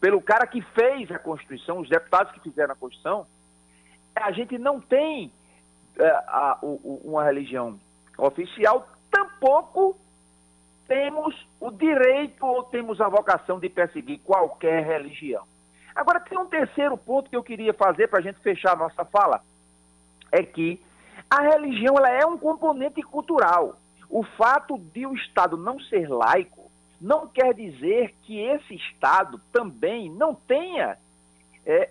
pelo cara que fez a Constituição, os deputados que fizeram a Constituição, a gente não tem é, a, o, uma religião oficial, tampouco temos o direito ou temos a vocação de perseguir qualquer religião. Agora, tem um terceiro ponto que eu queria fazer para a gente fechar a nossa fala, é que a religião ela é um componente cultural. O fato de o Estado não ser laico não quer dizer que esse Estado também não tenha é,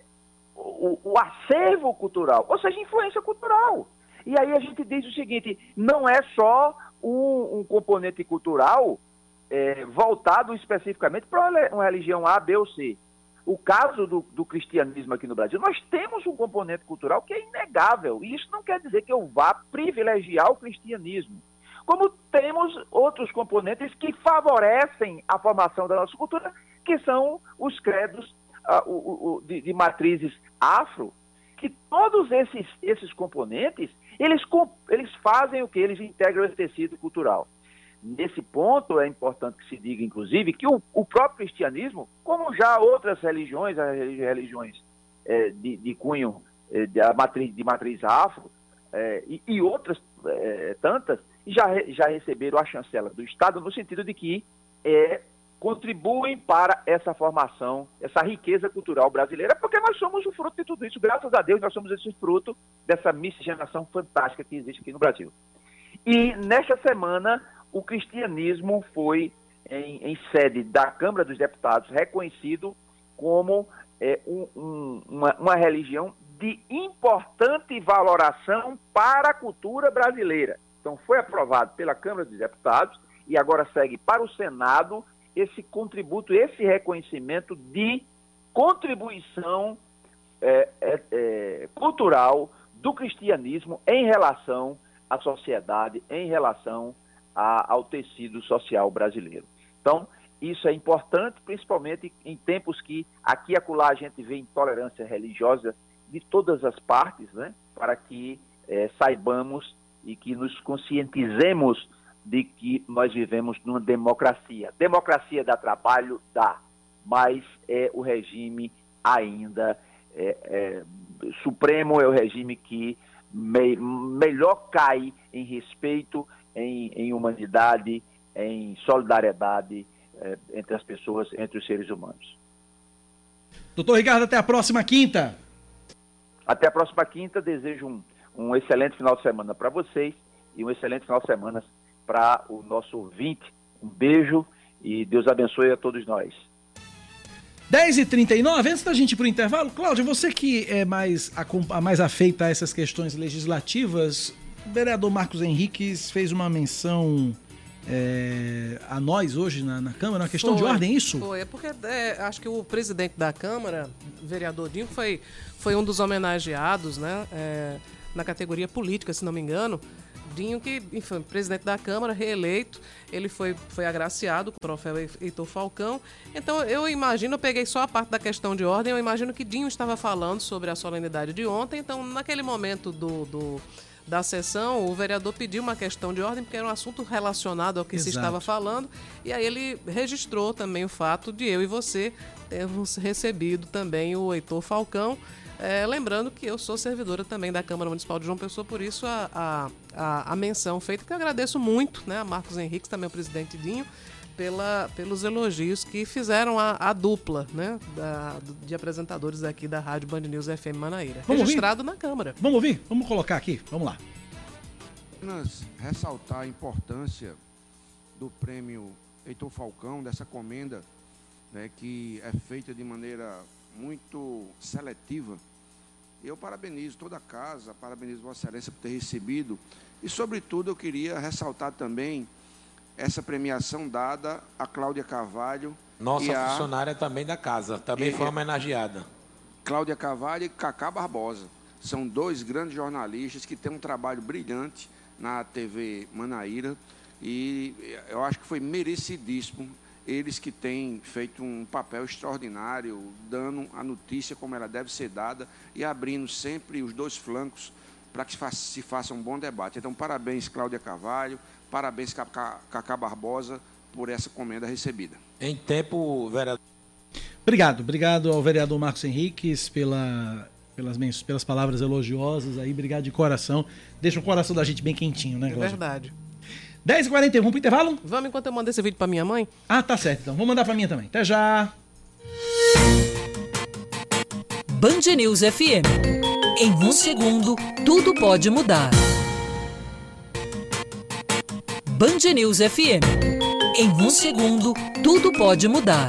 o, o, acervo cultural, ou seja, influência cultural. E aí a gente diz o seguinte: não é só um, um componente cultural é, voltado especificamente para uma religião A, B ou C o caso do, do, cristianismo aqui no Brasil, nós temos um componente cultural que é inegável. E isso não quer dizer que eu vá privilegiar o cristianismo. Como temos outros componentes que favorecem a formação da nossa cultura, que são os credos uh, o, o, de, de, matrizes afro, que todos esses, esses componentes, eles, eles fazem o que? Eles integram esse tecido cultural. Nesse ponto, é importante que se diga, inclusive, que o, o próprio cristianismo, como já outras religiões, as religiões é, de, de, cunho é, de, matriz, de matriz afro, é, e, e, outras é, tantas, já, já receberam a chancela do Estado, no sentido de que é, contribuem para essa formação, essa riqueza cultural brasileira, porque nós somos o fruto de tudo isso. Graças a Deus, nós somos esse fruto dessa miscigenação fantástica que existe aqui no Brasil. E nesta semana, o cristianismo foi, em, em sede da Câmara dos Deputados, reconhecido como é, um, um, uma, uma religião de importante valoração para a cultura brasileira. Então, foi aprovado pela Câmara dos Deputados e agora segue para o Senado esse contributo, esse reconhecimento de contribuição é, é, é, cultural do cristianismo em relação à sociedade, em relação a, ao tecido social brasileiro. Então, isso é importante, principalmente em tempos que aqui e acolá a gente vê intolerância religiosa de todas as partes, né? para que é, saibamos e que nos conscientizemos de que nós vivemos numa democracia. Democracia dá trabalho? Dá, mas é o regime ainda é, é, supremo, é o regime que me, melhor cai em respeito, em, em humanidade, em solidariedade é, entre as pessoas, entre os seres humanos. Doutor Ricardo, até a próxima quinta. Até a próxima quinta, desejo um, um excelente final de semana para vocês e um excelente final de semana para o nosso ouvinte. Um beijo e Deus abençoe a todos nós. 10h39, antes da gente ir para o intervalo, Cláudio, você que é mais, mais afeita a essas questões legislativas, o vereador Marcos Henriques fez uma menção é, a nós hoje na, na Câmara, uma questão foi, de ordem, isso? Foi, é porque é, acho que o presidente da Câmara, vereador Dinho, foi, foi um dos homenageados né, é, na categoria política, se não me engano. Dinho, que, enfim, presidente da Câmara, reeleito, ele foi, foi agraciado com o troféu Heitor Falcão. Então, eu imagino, eu peguei só a parte da questão de ordem, eu imagino que Dinho estava falando sobre a solenidade de ontem. Então, naquele momento do, do da sessão, o vereador pediu uma questão de ordem, porque era um assunto relacionado ao que Exato. se estava falando, e aí ele registrou também o fato de eu e você termos recebido também o Heitor Falcão. É, lembrando que eu sou servidora também da Câmara Municipal de João Pessoa, por isso a, a, a, a menção feita, que eu agradeço muito né, a Marcos Henrique, também o presidente Dinho, pela, pelos elogios que fizeram a, a dupla né, da, de apresentadores aqui da Rádio Band News FM Manaíra. Vamos registrado ouvir? na Câmara. Vamos ouvir? Vamos colocar aqui? Vamos lá. Apenas ressaltar a importância do prêmio Heitor Falcão, dessa comenda né, que é feita de maneira muito seletiva. Eu parabenizo toda a casa, parabenizo Vossa Excelência por ter recebido. E, sobretudo, eu queria ressaltar também essa premiação dada a Cláudia Carvalho. Nossa a... funcionária também da casa, também e, foi homenageada. Cláudia Carvalho e Cacá Barbosa. São dois grandes jornalistas que têm um trabalho brilhante na TV Manaíra e eu acho que foi merecidíssimo eles que têm feito um papel extraordinário, dando a notícia como ela deve ser dada e abrindo sempre os dois flancos para que se faça um bom debate. Então, parabéns, Cláudia Carvalho, parabéns, Cacá Barbosa, por essa comenda recebida. Em tempo, vereador. Obrigado, obrigado ao vereador Marcos Henriques pela, pelas, pelas palavras elogiosas aí, obrigado de coração. Deixa o coração da gente bem quentinho, né, Cláudia? É verdade. 10h41, vamos pro intervalo? Vamos enquanto eu mando esse vídeo pra minha mãe? Ah, tá certo então. Vou mandar pra minha também. Até já! Band News FM. Em um segundo, tudo pode mudar. Band News FM. Em um segundo, tudo pode mudar.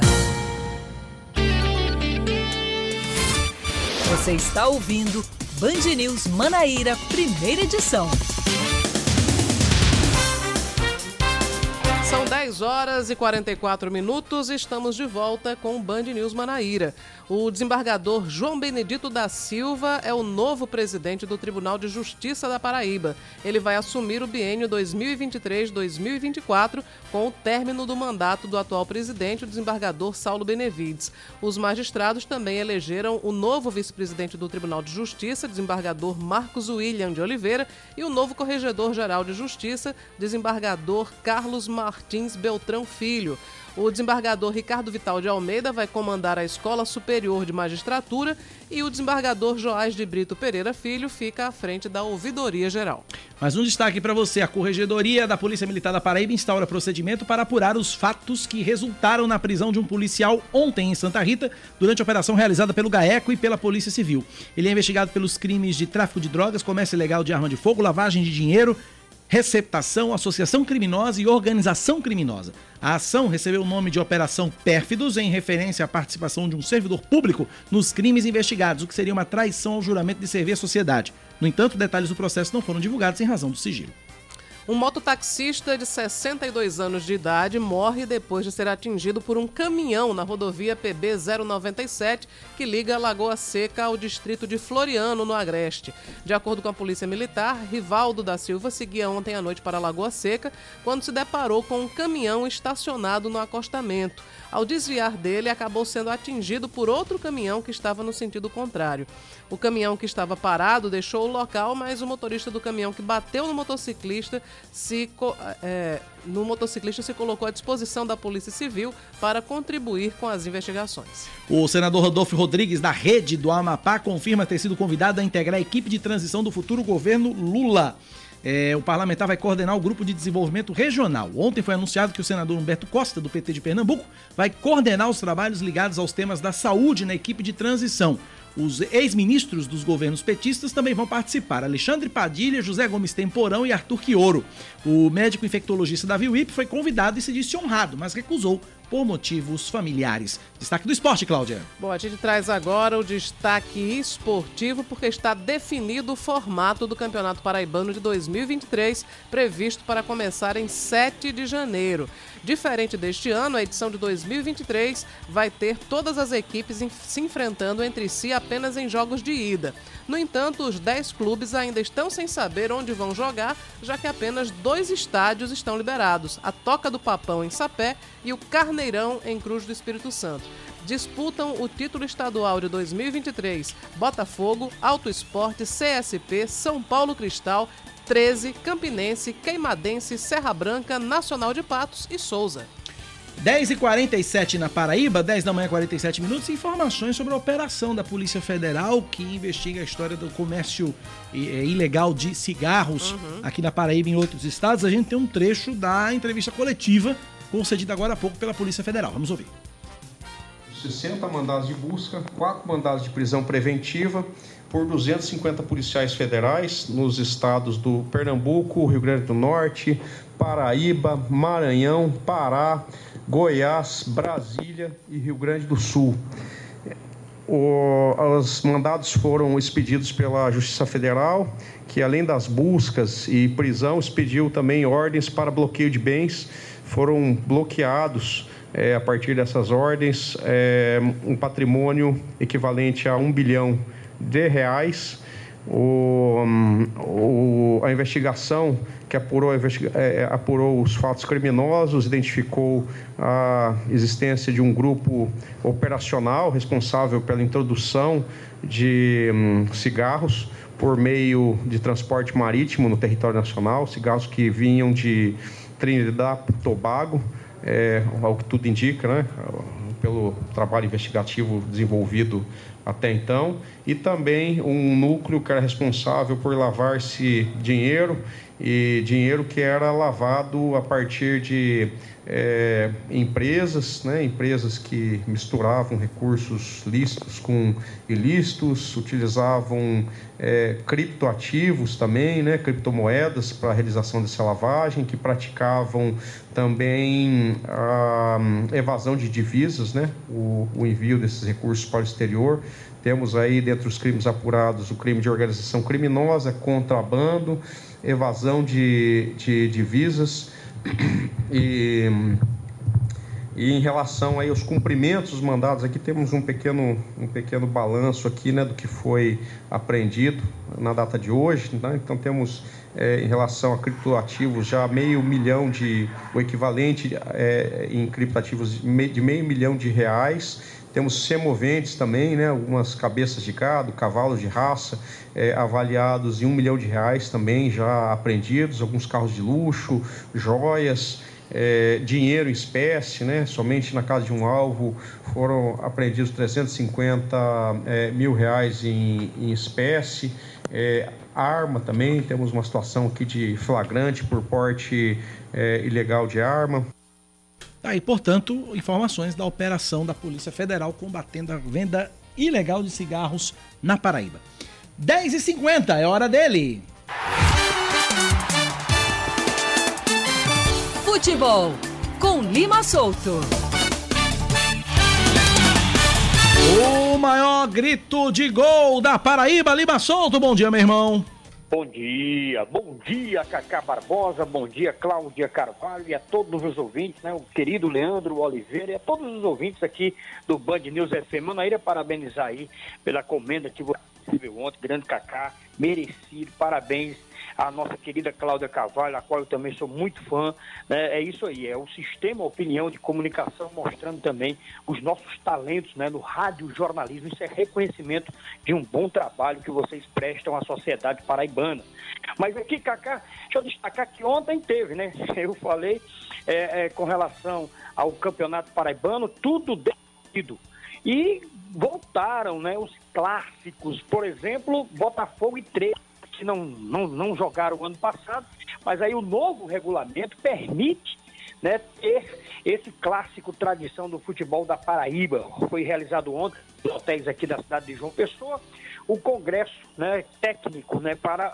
Você está ouvindo Band News Manaíra, primeira edição. São 10 horas e 44 minutos e estamos de volta com o Band News Manaíra. O desembargador João Benedito da Silva é o novo presidente do Tribunal de Justiça da Paraíba. Ele vai assumir o biênio 2023-2024 com o término do mandato do atual presidente, o desembargador Saulo Benevides. Os magistrados também elegeram o novo vice-presidente do Tribunal de Justiça, desembargador Marcos William de Oliveira, e o novo corregedor-geral de Justiça, desembargador Carlos Martins Beltrão Filho. O desembargador Ricardo Vital de Almeida vai comandar a Escola Superior de Magistratura e o desembargador Joás de Brito Pereira Filho fica à frente da Ouvidoria Geral. Mais um destaque para você: a Corregedoria da Polícia Militar da Paraíba instaura procedimento para apurar os fatos que resultaram na prisão de um policial ontem em Santa Rita, durante a operação realizada pelo GAECO e pela Polícia Civil. Ele é investigado pelos crimes de tráfico de drogas, comércio ilegal de arma de fogo, lavagem de dinheiro receptação, associação criminosa e organização criminosa. A ação recebeu o nome de Operação Pérfidos em referência à participação de um servidor público nos crimes investigados, o que seria uma traição ao juramento de servir à sociedade. No entanto, detalhes do processo não foram divulgados em razão do sigilo. Um mototaxista de 62 anos de idade morre depois de ser atingido por um caminhão na rodovia PB 097 que liga Lagoa Seca ao distrito de Floriano, no Agreste. De acordo com a Polícia Militar, Rivaldo da Silva seguia ontem à noite para Lagoa Seca quando se deparou com um caminhão estacionado no acostamento. Ao desviar dele, acabou sendo atingido por outro caminhão que estava no sentido contrário. O caminhão que estava parado deixou o local, mas o motorista do caminhão que bateu no motociclista se, é, no motociclista se colocou à disposição da Polícia Civil para contribuir com as investigações. O senador Rodolfo Rodrigues, da Rede do Amapá, confirma ter sido convidado a integrar a equipe de transição do futuro governo Lula. É, o parlamentar vai coordenar o grupo de desenvolvimento regional. Ontem foi anunciado que o senador Humberto Costa, do PT de Pernambuco, vai coordenar os trabalhos ligados aos temas da saúde na equipe de transição. Os ex-ministros dos governos petistas também vão participar: Alexandre Padilha, José Gomes Temporão e Arthur Quioro. O médico infectologista Davi Wip foi convidado e se disse honrado, mas recusou por motivos familiares. Destaque do esporte, Cláudia. Bom, a gente traz agora o destaque esportivo porque está definido o formato do Campeonato Paraibano de 2023, previsto para começar em 7 de janeiro. Diferente deste ano, a edição de 2023 vai ter todas as equipes se enfrentando entre si apenas em jogos de ida. No entanto, os 10 clubes ainda estão sem saber onde vão jogar, já que apenas dois estádios estão liberados: a Toca do Papão em Sapé e o Carneirão em Cruz do Espírito Santo. Disputam o título estadual de 2023 Botafogo, Alto Esporte, CSP, São Paulo Cristal, 13, Campinense, Queimadense, Serra Branca, Nacional de Patos e Souza. 10h47 na Paraíba, 10 da manhã, 47 minutos. Informações sobre a operação da Polícia Federal que investiga a história do comércio eh, ilegal de cigarros aqui na Paraíba e em outros estados. A gente tem um trecho da entrevista coletiva concedida agora há pouco pela Polícia Federal. Vamos ouvir. 60 mandados de busca, 4 mandados de prisão preventiva por 250 policiais federais nos estados do Pernambuco, Rio Grande do Norte, Paraíba, Maranhão, Pará, Goiás, Brasília e Rio Grande do Sul. O- os mandados foram expedidos pela Justiça Federal, que além das buscas e prisão, expediu também ordens para bloqueio de bens. Foram bloqueados, eh, a partir dessas ordens, eh, um patrimônio equivalente a um bilhão de reais. O, hum, o- a investigação que apurou, investiga- eh, apurou os fatos criminosos, identificou a existência de um grupo operacional responsável pela introdução de hum, cigarros por meio de transporte marítimo no território nacional, cigarros que vinham de Trinidad Tobago, é, ao que tudo indica, né? pelo trabalho investigativo desenvolvido até então, e também um núcleo que era responsável por lavar-se dinheiro e dinheiro que era lavado a partir de é, empresas, né, empresas que misturavam recursos lícitos com ilícitos, utilizavam é, criptoativos também, né, criptomoedas para a realização dessa lavagem, que praticavam também a hum, evasão de divisas, né, o, o envio desses recursos para o exterior. Temos aí, dentre os crimes apurados, o crime de organização criminosa, contrabando, evasão de, de divisas e, e em relação aí aos cumprimentos dos mandados, aqui temos um pequeno, um pequeno balanço aqui né, do que foi apreendido na data de hoje. né? Então temos eh, em relação a criptoativos já meio milhão de, o equivalente eh, em criptoativos de meio milhão de reais. Temos semoventes também, né? algumas cabeças de gado, cavalos de raça, eh, avaliados em um milhão de reais também já apreendidos, alguns carros de luxo, joias, eh, dinheiro em espécie, né? somente na casa de um alvo foram apreendidos 350 eh, mil reais em, em espécie, eh, arma também, temos uma situação aqui de flagrante por porte eh, ilegal de arma. Tá aí, portanto, informações da operação da Polícia Federal combatendo a venda ilegal de cigarros na Paraíba. 10h50, é hora dele. Futebol com Lima Solto. O maior grito de gol da Paraíba, Lima Solto. Bom dia, meu irmão. Bom dia, bom dia, Cacá Barbosa, bom dia, Cláudia Carvalho e a todos os ouvintes, né? O querido Leandro Oliveira e a todos os ouvintes aqui do Band News FM. Manaíra, parabenizar aí pela comenda que você recebeu ontem, grande Cacá, merecido, parabéns à nossa querida Cláudia Carvalho, a qual eu também sou muito fã. né? É isso aí, é o sistema opinião de comunicação mostrando também os nossos talentos né, no rádio jornalismo. Isso é reconhecimento de um bom trabalho que vocês prestam à sociedade paraibana. Mas aqui, Cacá, deixa eu destacar que ontem teve, né? Eu falei é, é, com relação ao campeonato paraibano, tudo decidido. E voltaram né, os clássicos, por exemplo, Botafogo e 13 não, não, não jogaram o ano passado, mas aí o novo regulamento permite né, ter esse clássico tradição do futebol da Paraíba. Foi realizado ontem nos hotéis aqui da cidade de João Pessoa o congresso né, técnico né, para a-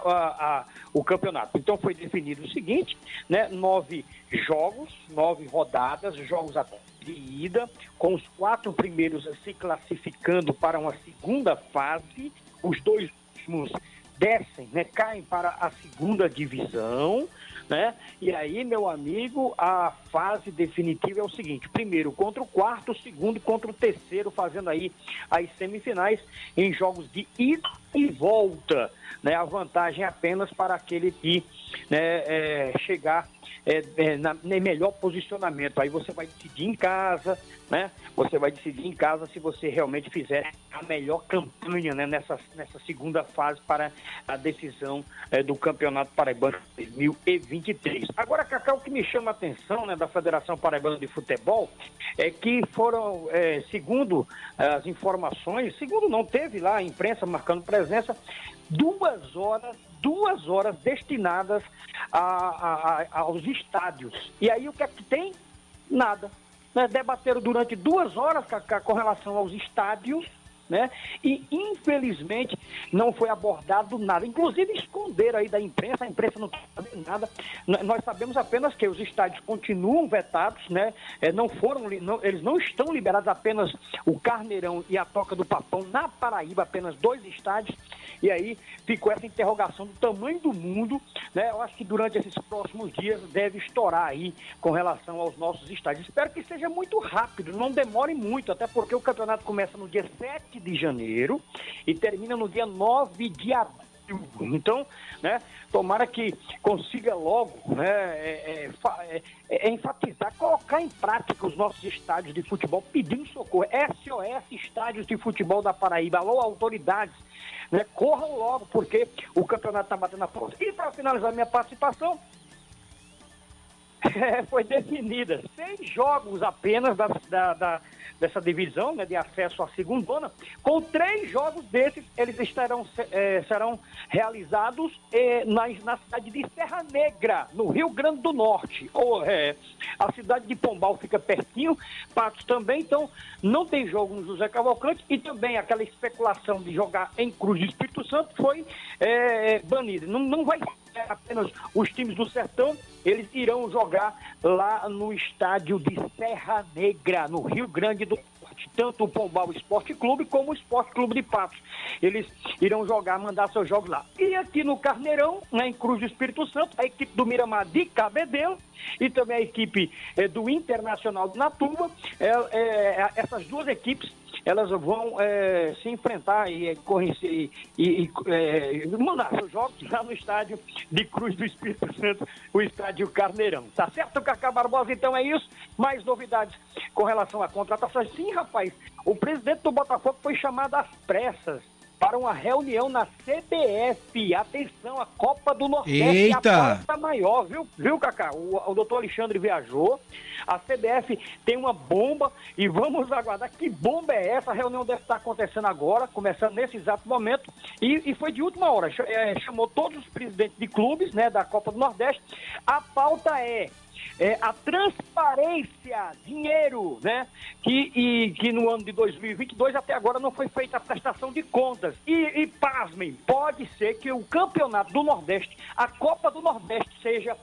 a- o campeonato. Então foi definido o seguinte, né, nove jogos, nove rodadas, jogos até de ida, com os quatro primeiros se classificando para uma segunda fase, os dois últimos descem, né, caem para a segunda divisão, né? E aí, meu amigo, a fase definitiva é o seguinte: primeiro contra o quarto, segundo contra o terceiro, fazendo aí as semifinais em jogos de ida e volta, né? A vantagem é apenas para aquele que né, é, chegar é, é, na, melhor posicionamento. Aí você vai decidir em casa, né? Você vai decidir em casa se você realmente fizer a melhor campanha né, nessa, nessa segunda fase para a decisão é, do Campeonato Paraibano 2023. Agora, Cacau, o que me chama a atenção né, da Federação Paraibana de Futebol é que foram, é, segundo as informações, segundo não teve lá a imprensa marcando presença, duas horas, duas horas destinadas a- a- a- aos estádios. E aí o que é que tem? Nada. Né? Debateram durante duas horas Cacá, com relação aos estádios, né? E infelizmente não foi abordado nada. Inclusive esconderam aí da imprensa, a imprensa não sabendo nada. Nós sabemos apenas que os estádios continuam vetados, né? É, não foram, não- eles não estão liberados apenas o Carneirão e a Toca do Papão na Paraíba, apenas dois estádios. E aí ficou essa interrogação do tamanho do mundo, né? Eu acho que durante esses próximos dias deve estourar aí com relação aos nossos estádios. Espero que seja muito rápido, não demore muito, até porque o campeonato começa no dia 7 de janeiro e termina no dia 9 de abril. Então, né, tomara que consiga logo né, é, é, é, é, enfatizar, colocar em prática os nossos estádios de futebol pedindo socorro. SOS Estádios de Futebol da Paraíba. Alô, autoridades, né, corram logo, porque o campeonato está batendo a porta. E para finalizar minha participação, é, foi definida seis jogos apenas da, da- da- dessa divisão né, de acesso à segundona. Com três jogos desses, eles estarão, eh, serão realizados eh, na, na cidade de Serra Negra, no Rio Grande do Norte. Ou, a cidade de Pombal fica pertinho, Patos também, então não tem jogo no José Cavalcante e também aquela especulação de jogar em Cruz do Espírito Santo foi banida. Não, não vai apenas os times do Sertão, eles irão jogar lá no estádio de Serra Negra, no Rio Grande do Norte. Tanto o Pombal Esporte Clube como o Esporte Clube de Patos. Eles irão jogar, mandar seus jogos lá. E aqui no Carneirão, né, em Cruz do Espírito Santo, a equipe do Miramar de Cabedelo e também a equipe eh, do Internacional de Natuba. É, é, essas duas equipes elas vão eh, se enfrentar e, eh, conhecer e, e, eh, mandar seus jogos lá no estádio de Cruz do Espírito Santo, o estádio Carneirão. Tá certo, Cacá Barbosa? Então é isso. Mais novidades com relação à contratação. Sim, rapaz, o presidente do Botafogo foi chamado às pressas para uma reunião na CBF. Atenção, a Copa do Nordeste. Eita! A aposta maior, viu, viu Cacá? O, o doutor Alexandre viajou. A CBF tem uma bomba e vamos aguardar que bomba é essa. A reunião deve estar acontecendo agora, começando nesse exato momento. E, e foi de última hora. Eh, chamou todos os presidentes de clubes né, da Copa do Nordeste. A pauta é é, a transparência, dinheiro, né? Que, e, que no ano de 2022 até agora não foi feita a prestação de contas. E, e pasmem, pode ser que o campeonato do Nordeste, a Copa do Nordeste, seja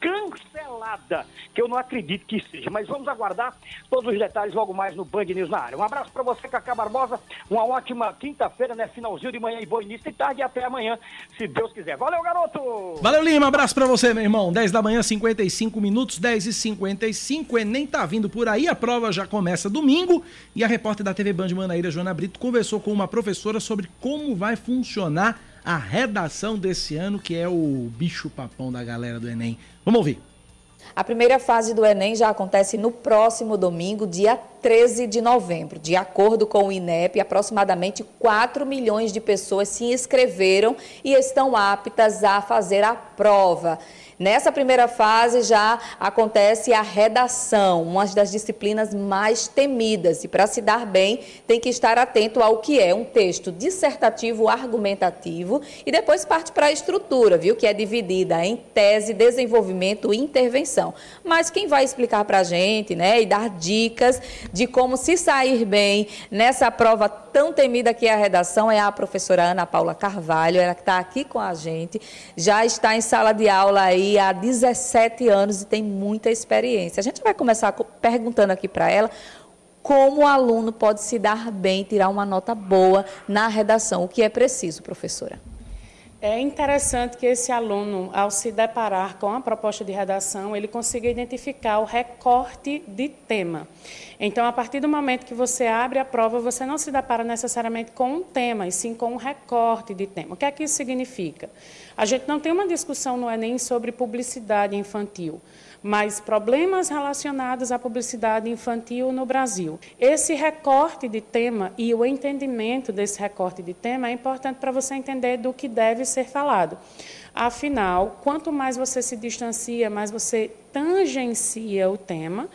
cancelada, que eu não acredito que seja. Mas vamos aguardar todos os detalhes logo mais no Band News na área. Um abraço para você, Cacá Barbosa. Uma ótima quinta-feira, né? Finalzinho de manhã e bom início de tarde e até amanhã, se Deus quiser. Valeu, garoto! Valeu, Lima. Abraço pra você, meu irmão. 10 da manhã, 55 minutos, 10 e 55. O Enem tá vindo por aí. A prova já começa domingo. E a repórter da TV Band Manaíra, Joana Brito, conversou com uma professora sobre como vai funcionar a redação desse ano, que é o bicho-papão da galera do Enem. Vamos ouvir. A primeira fase do Enem já acontece no próximo domingo, dia 13 de novembro. De acordo com o INEP, aproximadamente 4 milhões de pessoas se inscreveram e estão aptas a fazer a prova. Nessa primeira fase já acontece a redação, uma das disciplinas mais temidas. E para se dar bem, tem que estar atento ao que é um texto dissertativo argumentativo e depois parte para a estrutura, viu? Que é dividida em tese, desenvolvimento e intervenção. Mas quem vai explicar para a gente, né, e dar dicas de como se sair bem nessa prova tão temida que é a redação é a professora Ana Paula Carvalho, ela que está aqui com a gente, já está em sala de aula aí há 17 anos e tem muita experiência. A gente vai começar perguntando aqui para ela como o aluno pode se dar bem, tirar uma nota boa na redação, o que é preciso, professora. É interessante que esse aluno, ao se deparar com a proposta de redação, ele consiga identificar o recorte de tema. Então, a partir do momento que você abre a prova, você não se depara necessariamente com um tema, e sim com um recorte de tema. O que é que isso significa? A gente não tem uma discussão no Enem sobre publicidade infantil mas problemas relacionados à publicidade infantil no Brasil. Esse recorte de tema e o entendimento desse recorte de tema é importante para você entender do que deve ser falado. Afinal, quanto mais você se distancia, mais você tangencia o tema,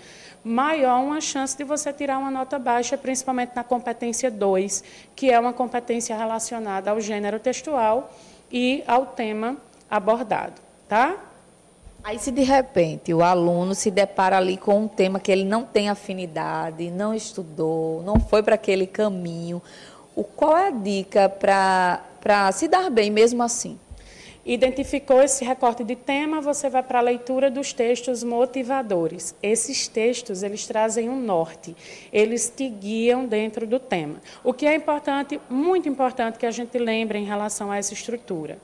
maior uma chance de você tirar uma nota baixa, principalmente na competência 2, que é uma competência relacionada ao gênero textual e ao tema abordado, tá? Aí, se de repente o aluno se depara ali com um tema que ele não tem afinidade, não estudou, não foi para aquele caminho, o, qual é a dica para se dar bem mesmo assim? Identificou esse recorte de tema, você vai para a leitura dos textos motivadores. Esses textos, eles trazem um norte, eles te guiam dentro do tema. O que é importante, muito importante que a gente lembre em relação a essa estrutura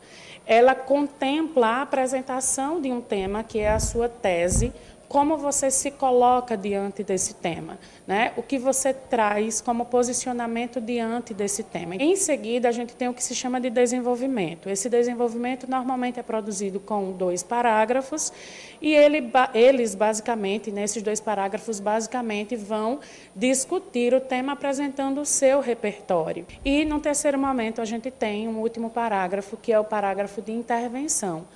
ela contempla a apresentação de um tema, que é a sua tese, como você se coloca diante desse tema, né? O que você traz como posicionamento diante desse tema. Em seguida, a gente tem o que se chama de desenvolvimento. Esse desenvolvimento normalmente é produzido com dois parágrafos e ele, eles basicamente nesses dois parágrafos basicamente vão discutir o tema apresentando o seu repertório. E no terceiro momento a gente tem um último parágrafo que é o parágrafo de intervenção.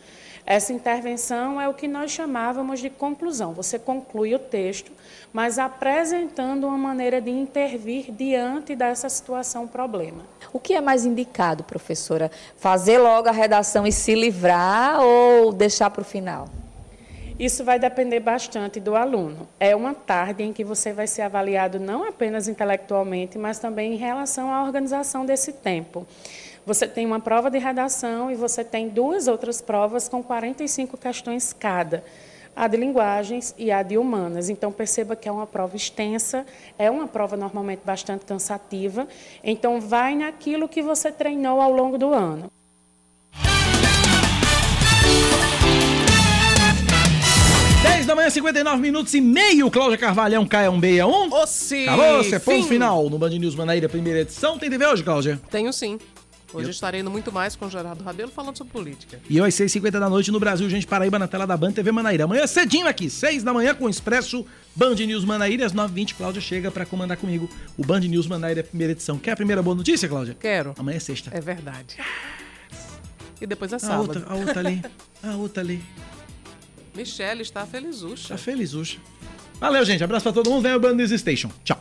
Essa intervenção é o que nós chamávamos de conclusão. Você conclui o texto, mas apresentando uma maneira de intervir diante dessa situação problema. O que é mais indicado, professora? Fazer logo a redação e se livrar ou deixar para o final? Isso vai depender bastante do aluno. É uma tarde em que você vai ser avaliado não apenas intelectualmente, mas também em relação à organização desse tempo. Você tem uma prova de redação e você tem duas outras provas com 45 questões cada. A de linguagens e a de humanas. Então, perceba que é uma prova extensa, é uma prova normalmente bastante cansativa. Então, vai naquilo que você treinou ao longo do ano. 10 da manhã, 59 minutos e meio. Cláudia Carvalhão, Caia 161. Ô, sim. Acabou, você ponto Fim. final no Band News Manaíra, primeira edição. Tem TV hoje, Cláudia? Tenho sim. Hoje Eu- estarei indo muito mais com o Gerardo Rabelo falando sobre política. E eu às 6h50 da noite no Brasil, gente, Paraíba, na tela da Band TV Manaíra. Amanhã cedinho aqui, 6 da manhã com o Expresso Band News Manaíra. Às 9h20, Cláudia chega pra comandar comigo o Band News Manaíra, primeira edição. Quer a primeira boa notícia, Cláudia? Quero. Amanhã é sexta. É verdade. E depois é A sábado. outra, a outra ali. A outra ali. Michelle está felizucha. Tá felizucha. Valeu, gente. Abraço pra todo mundo. Vem o Band News Station. Tchau.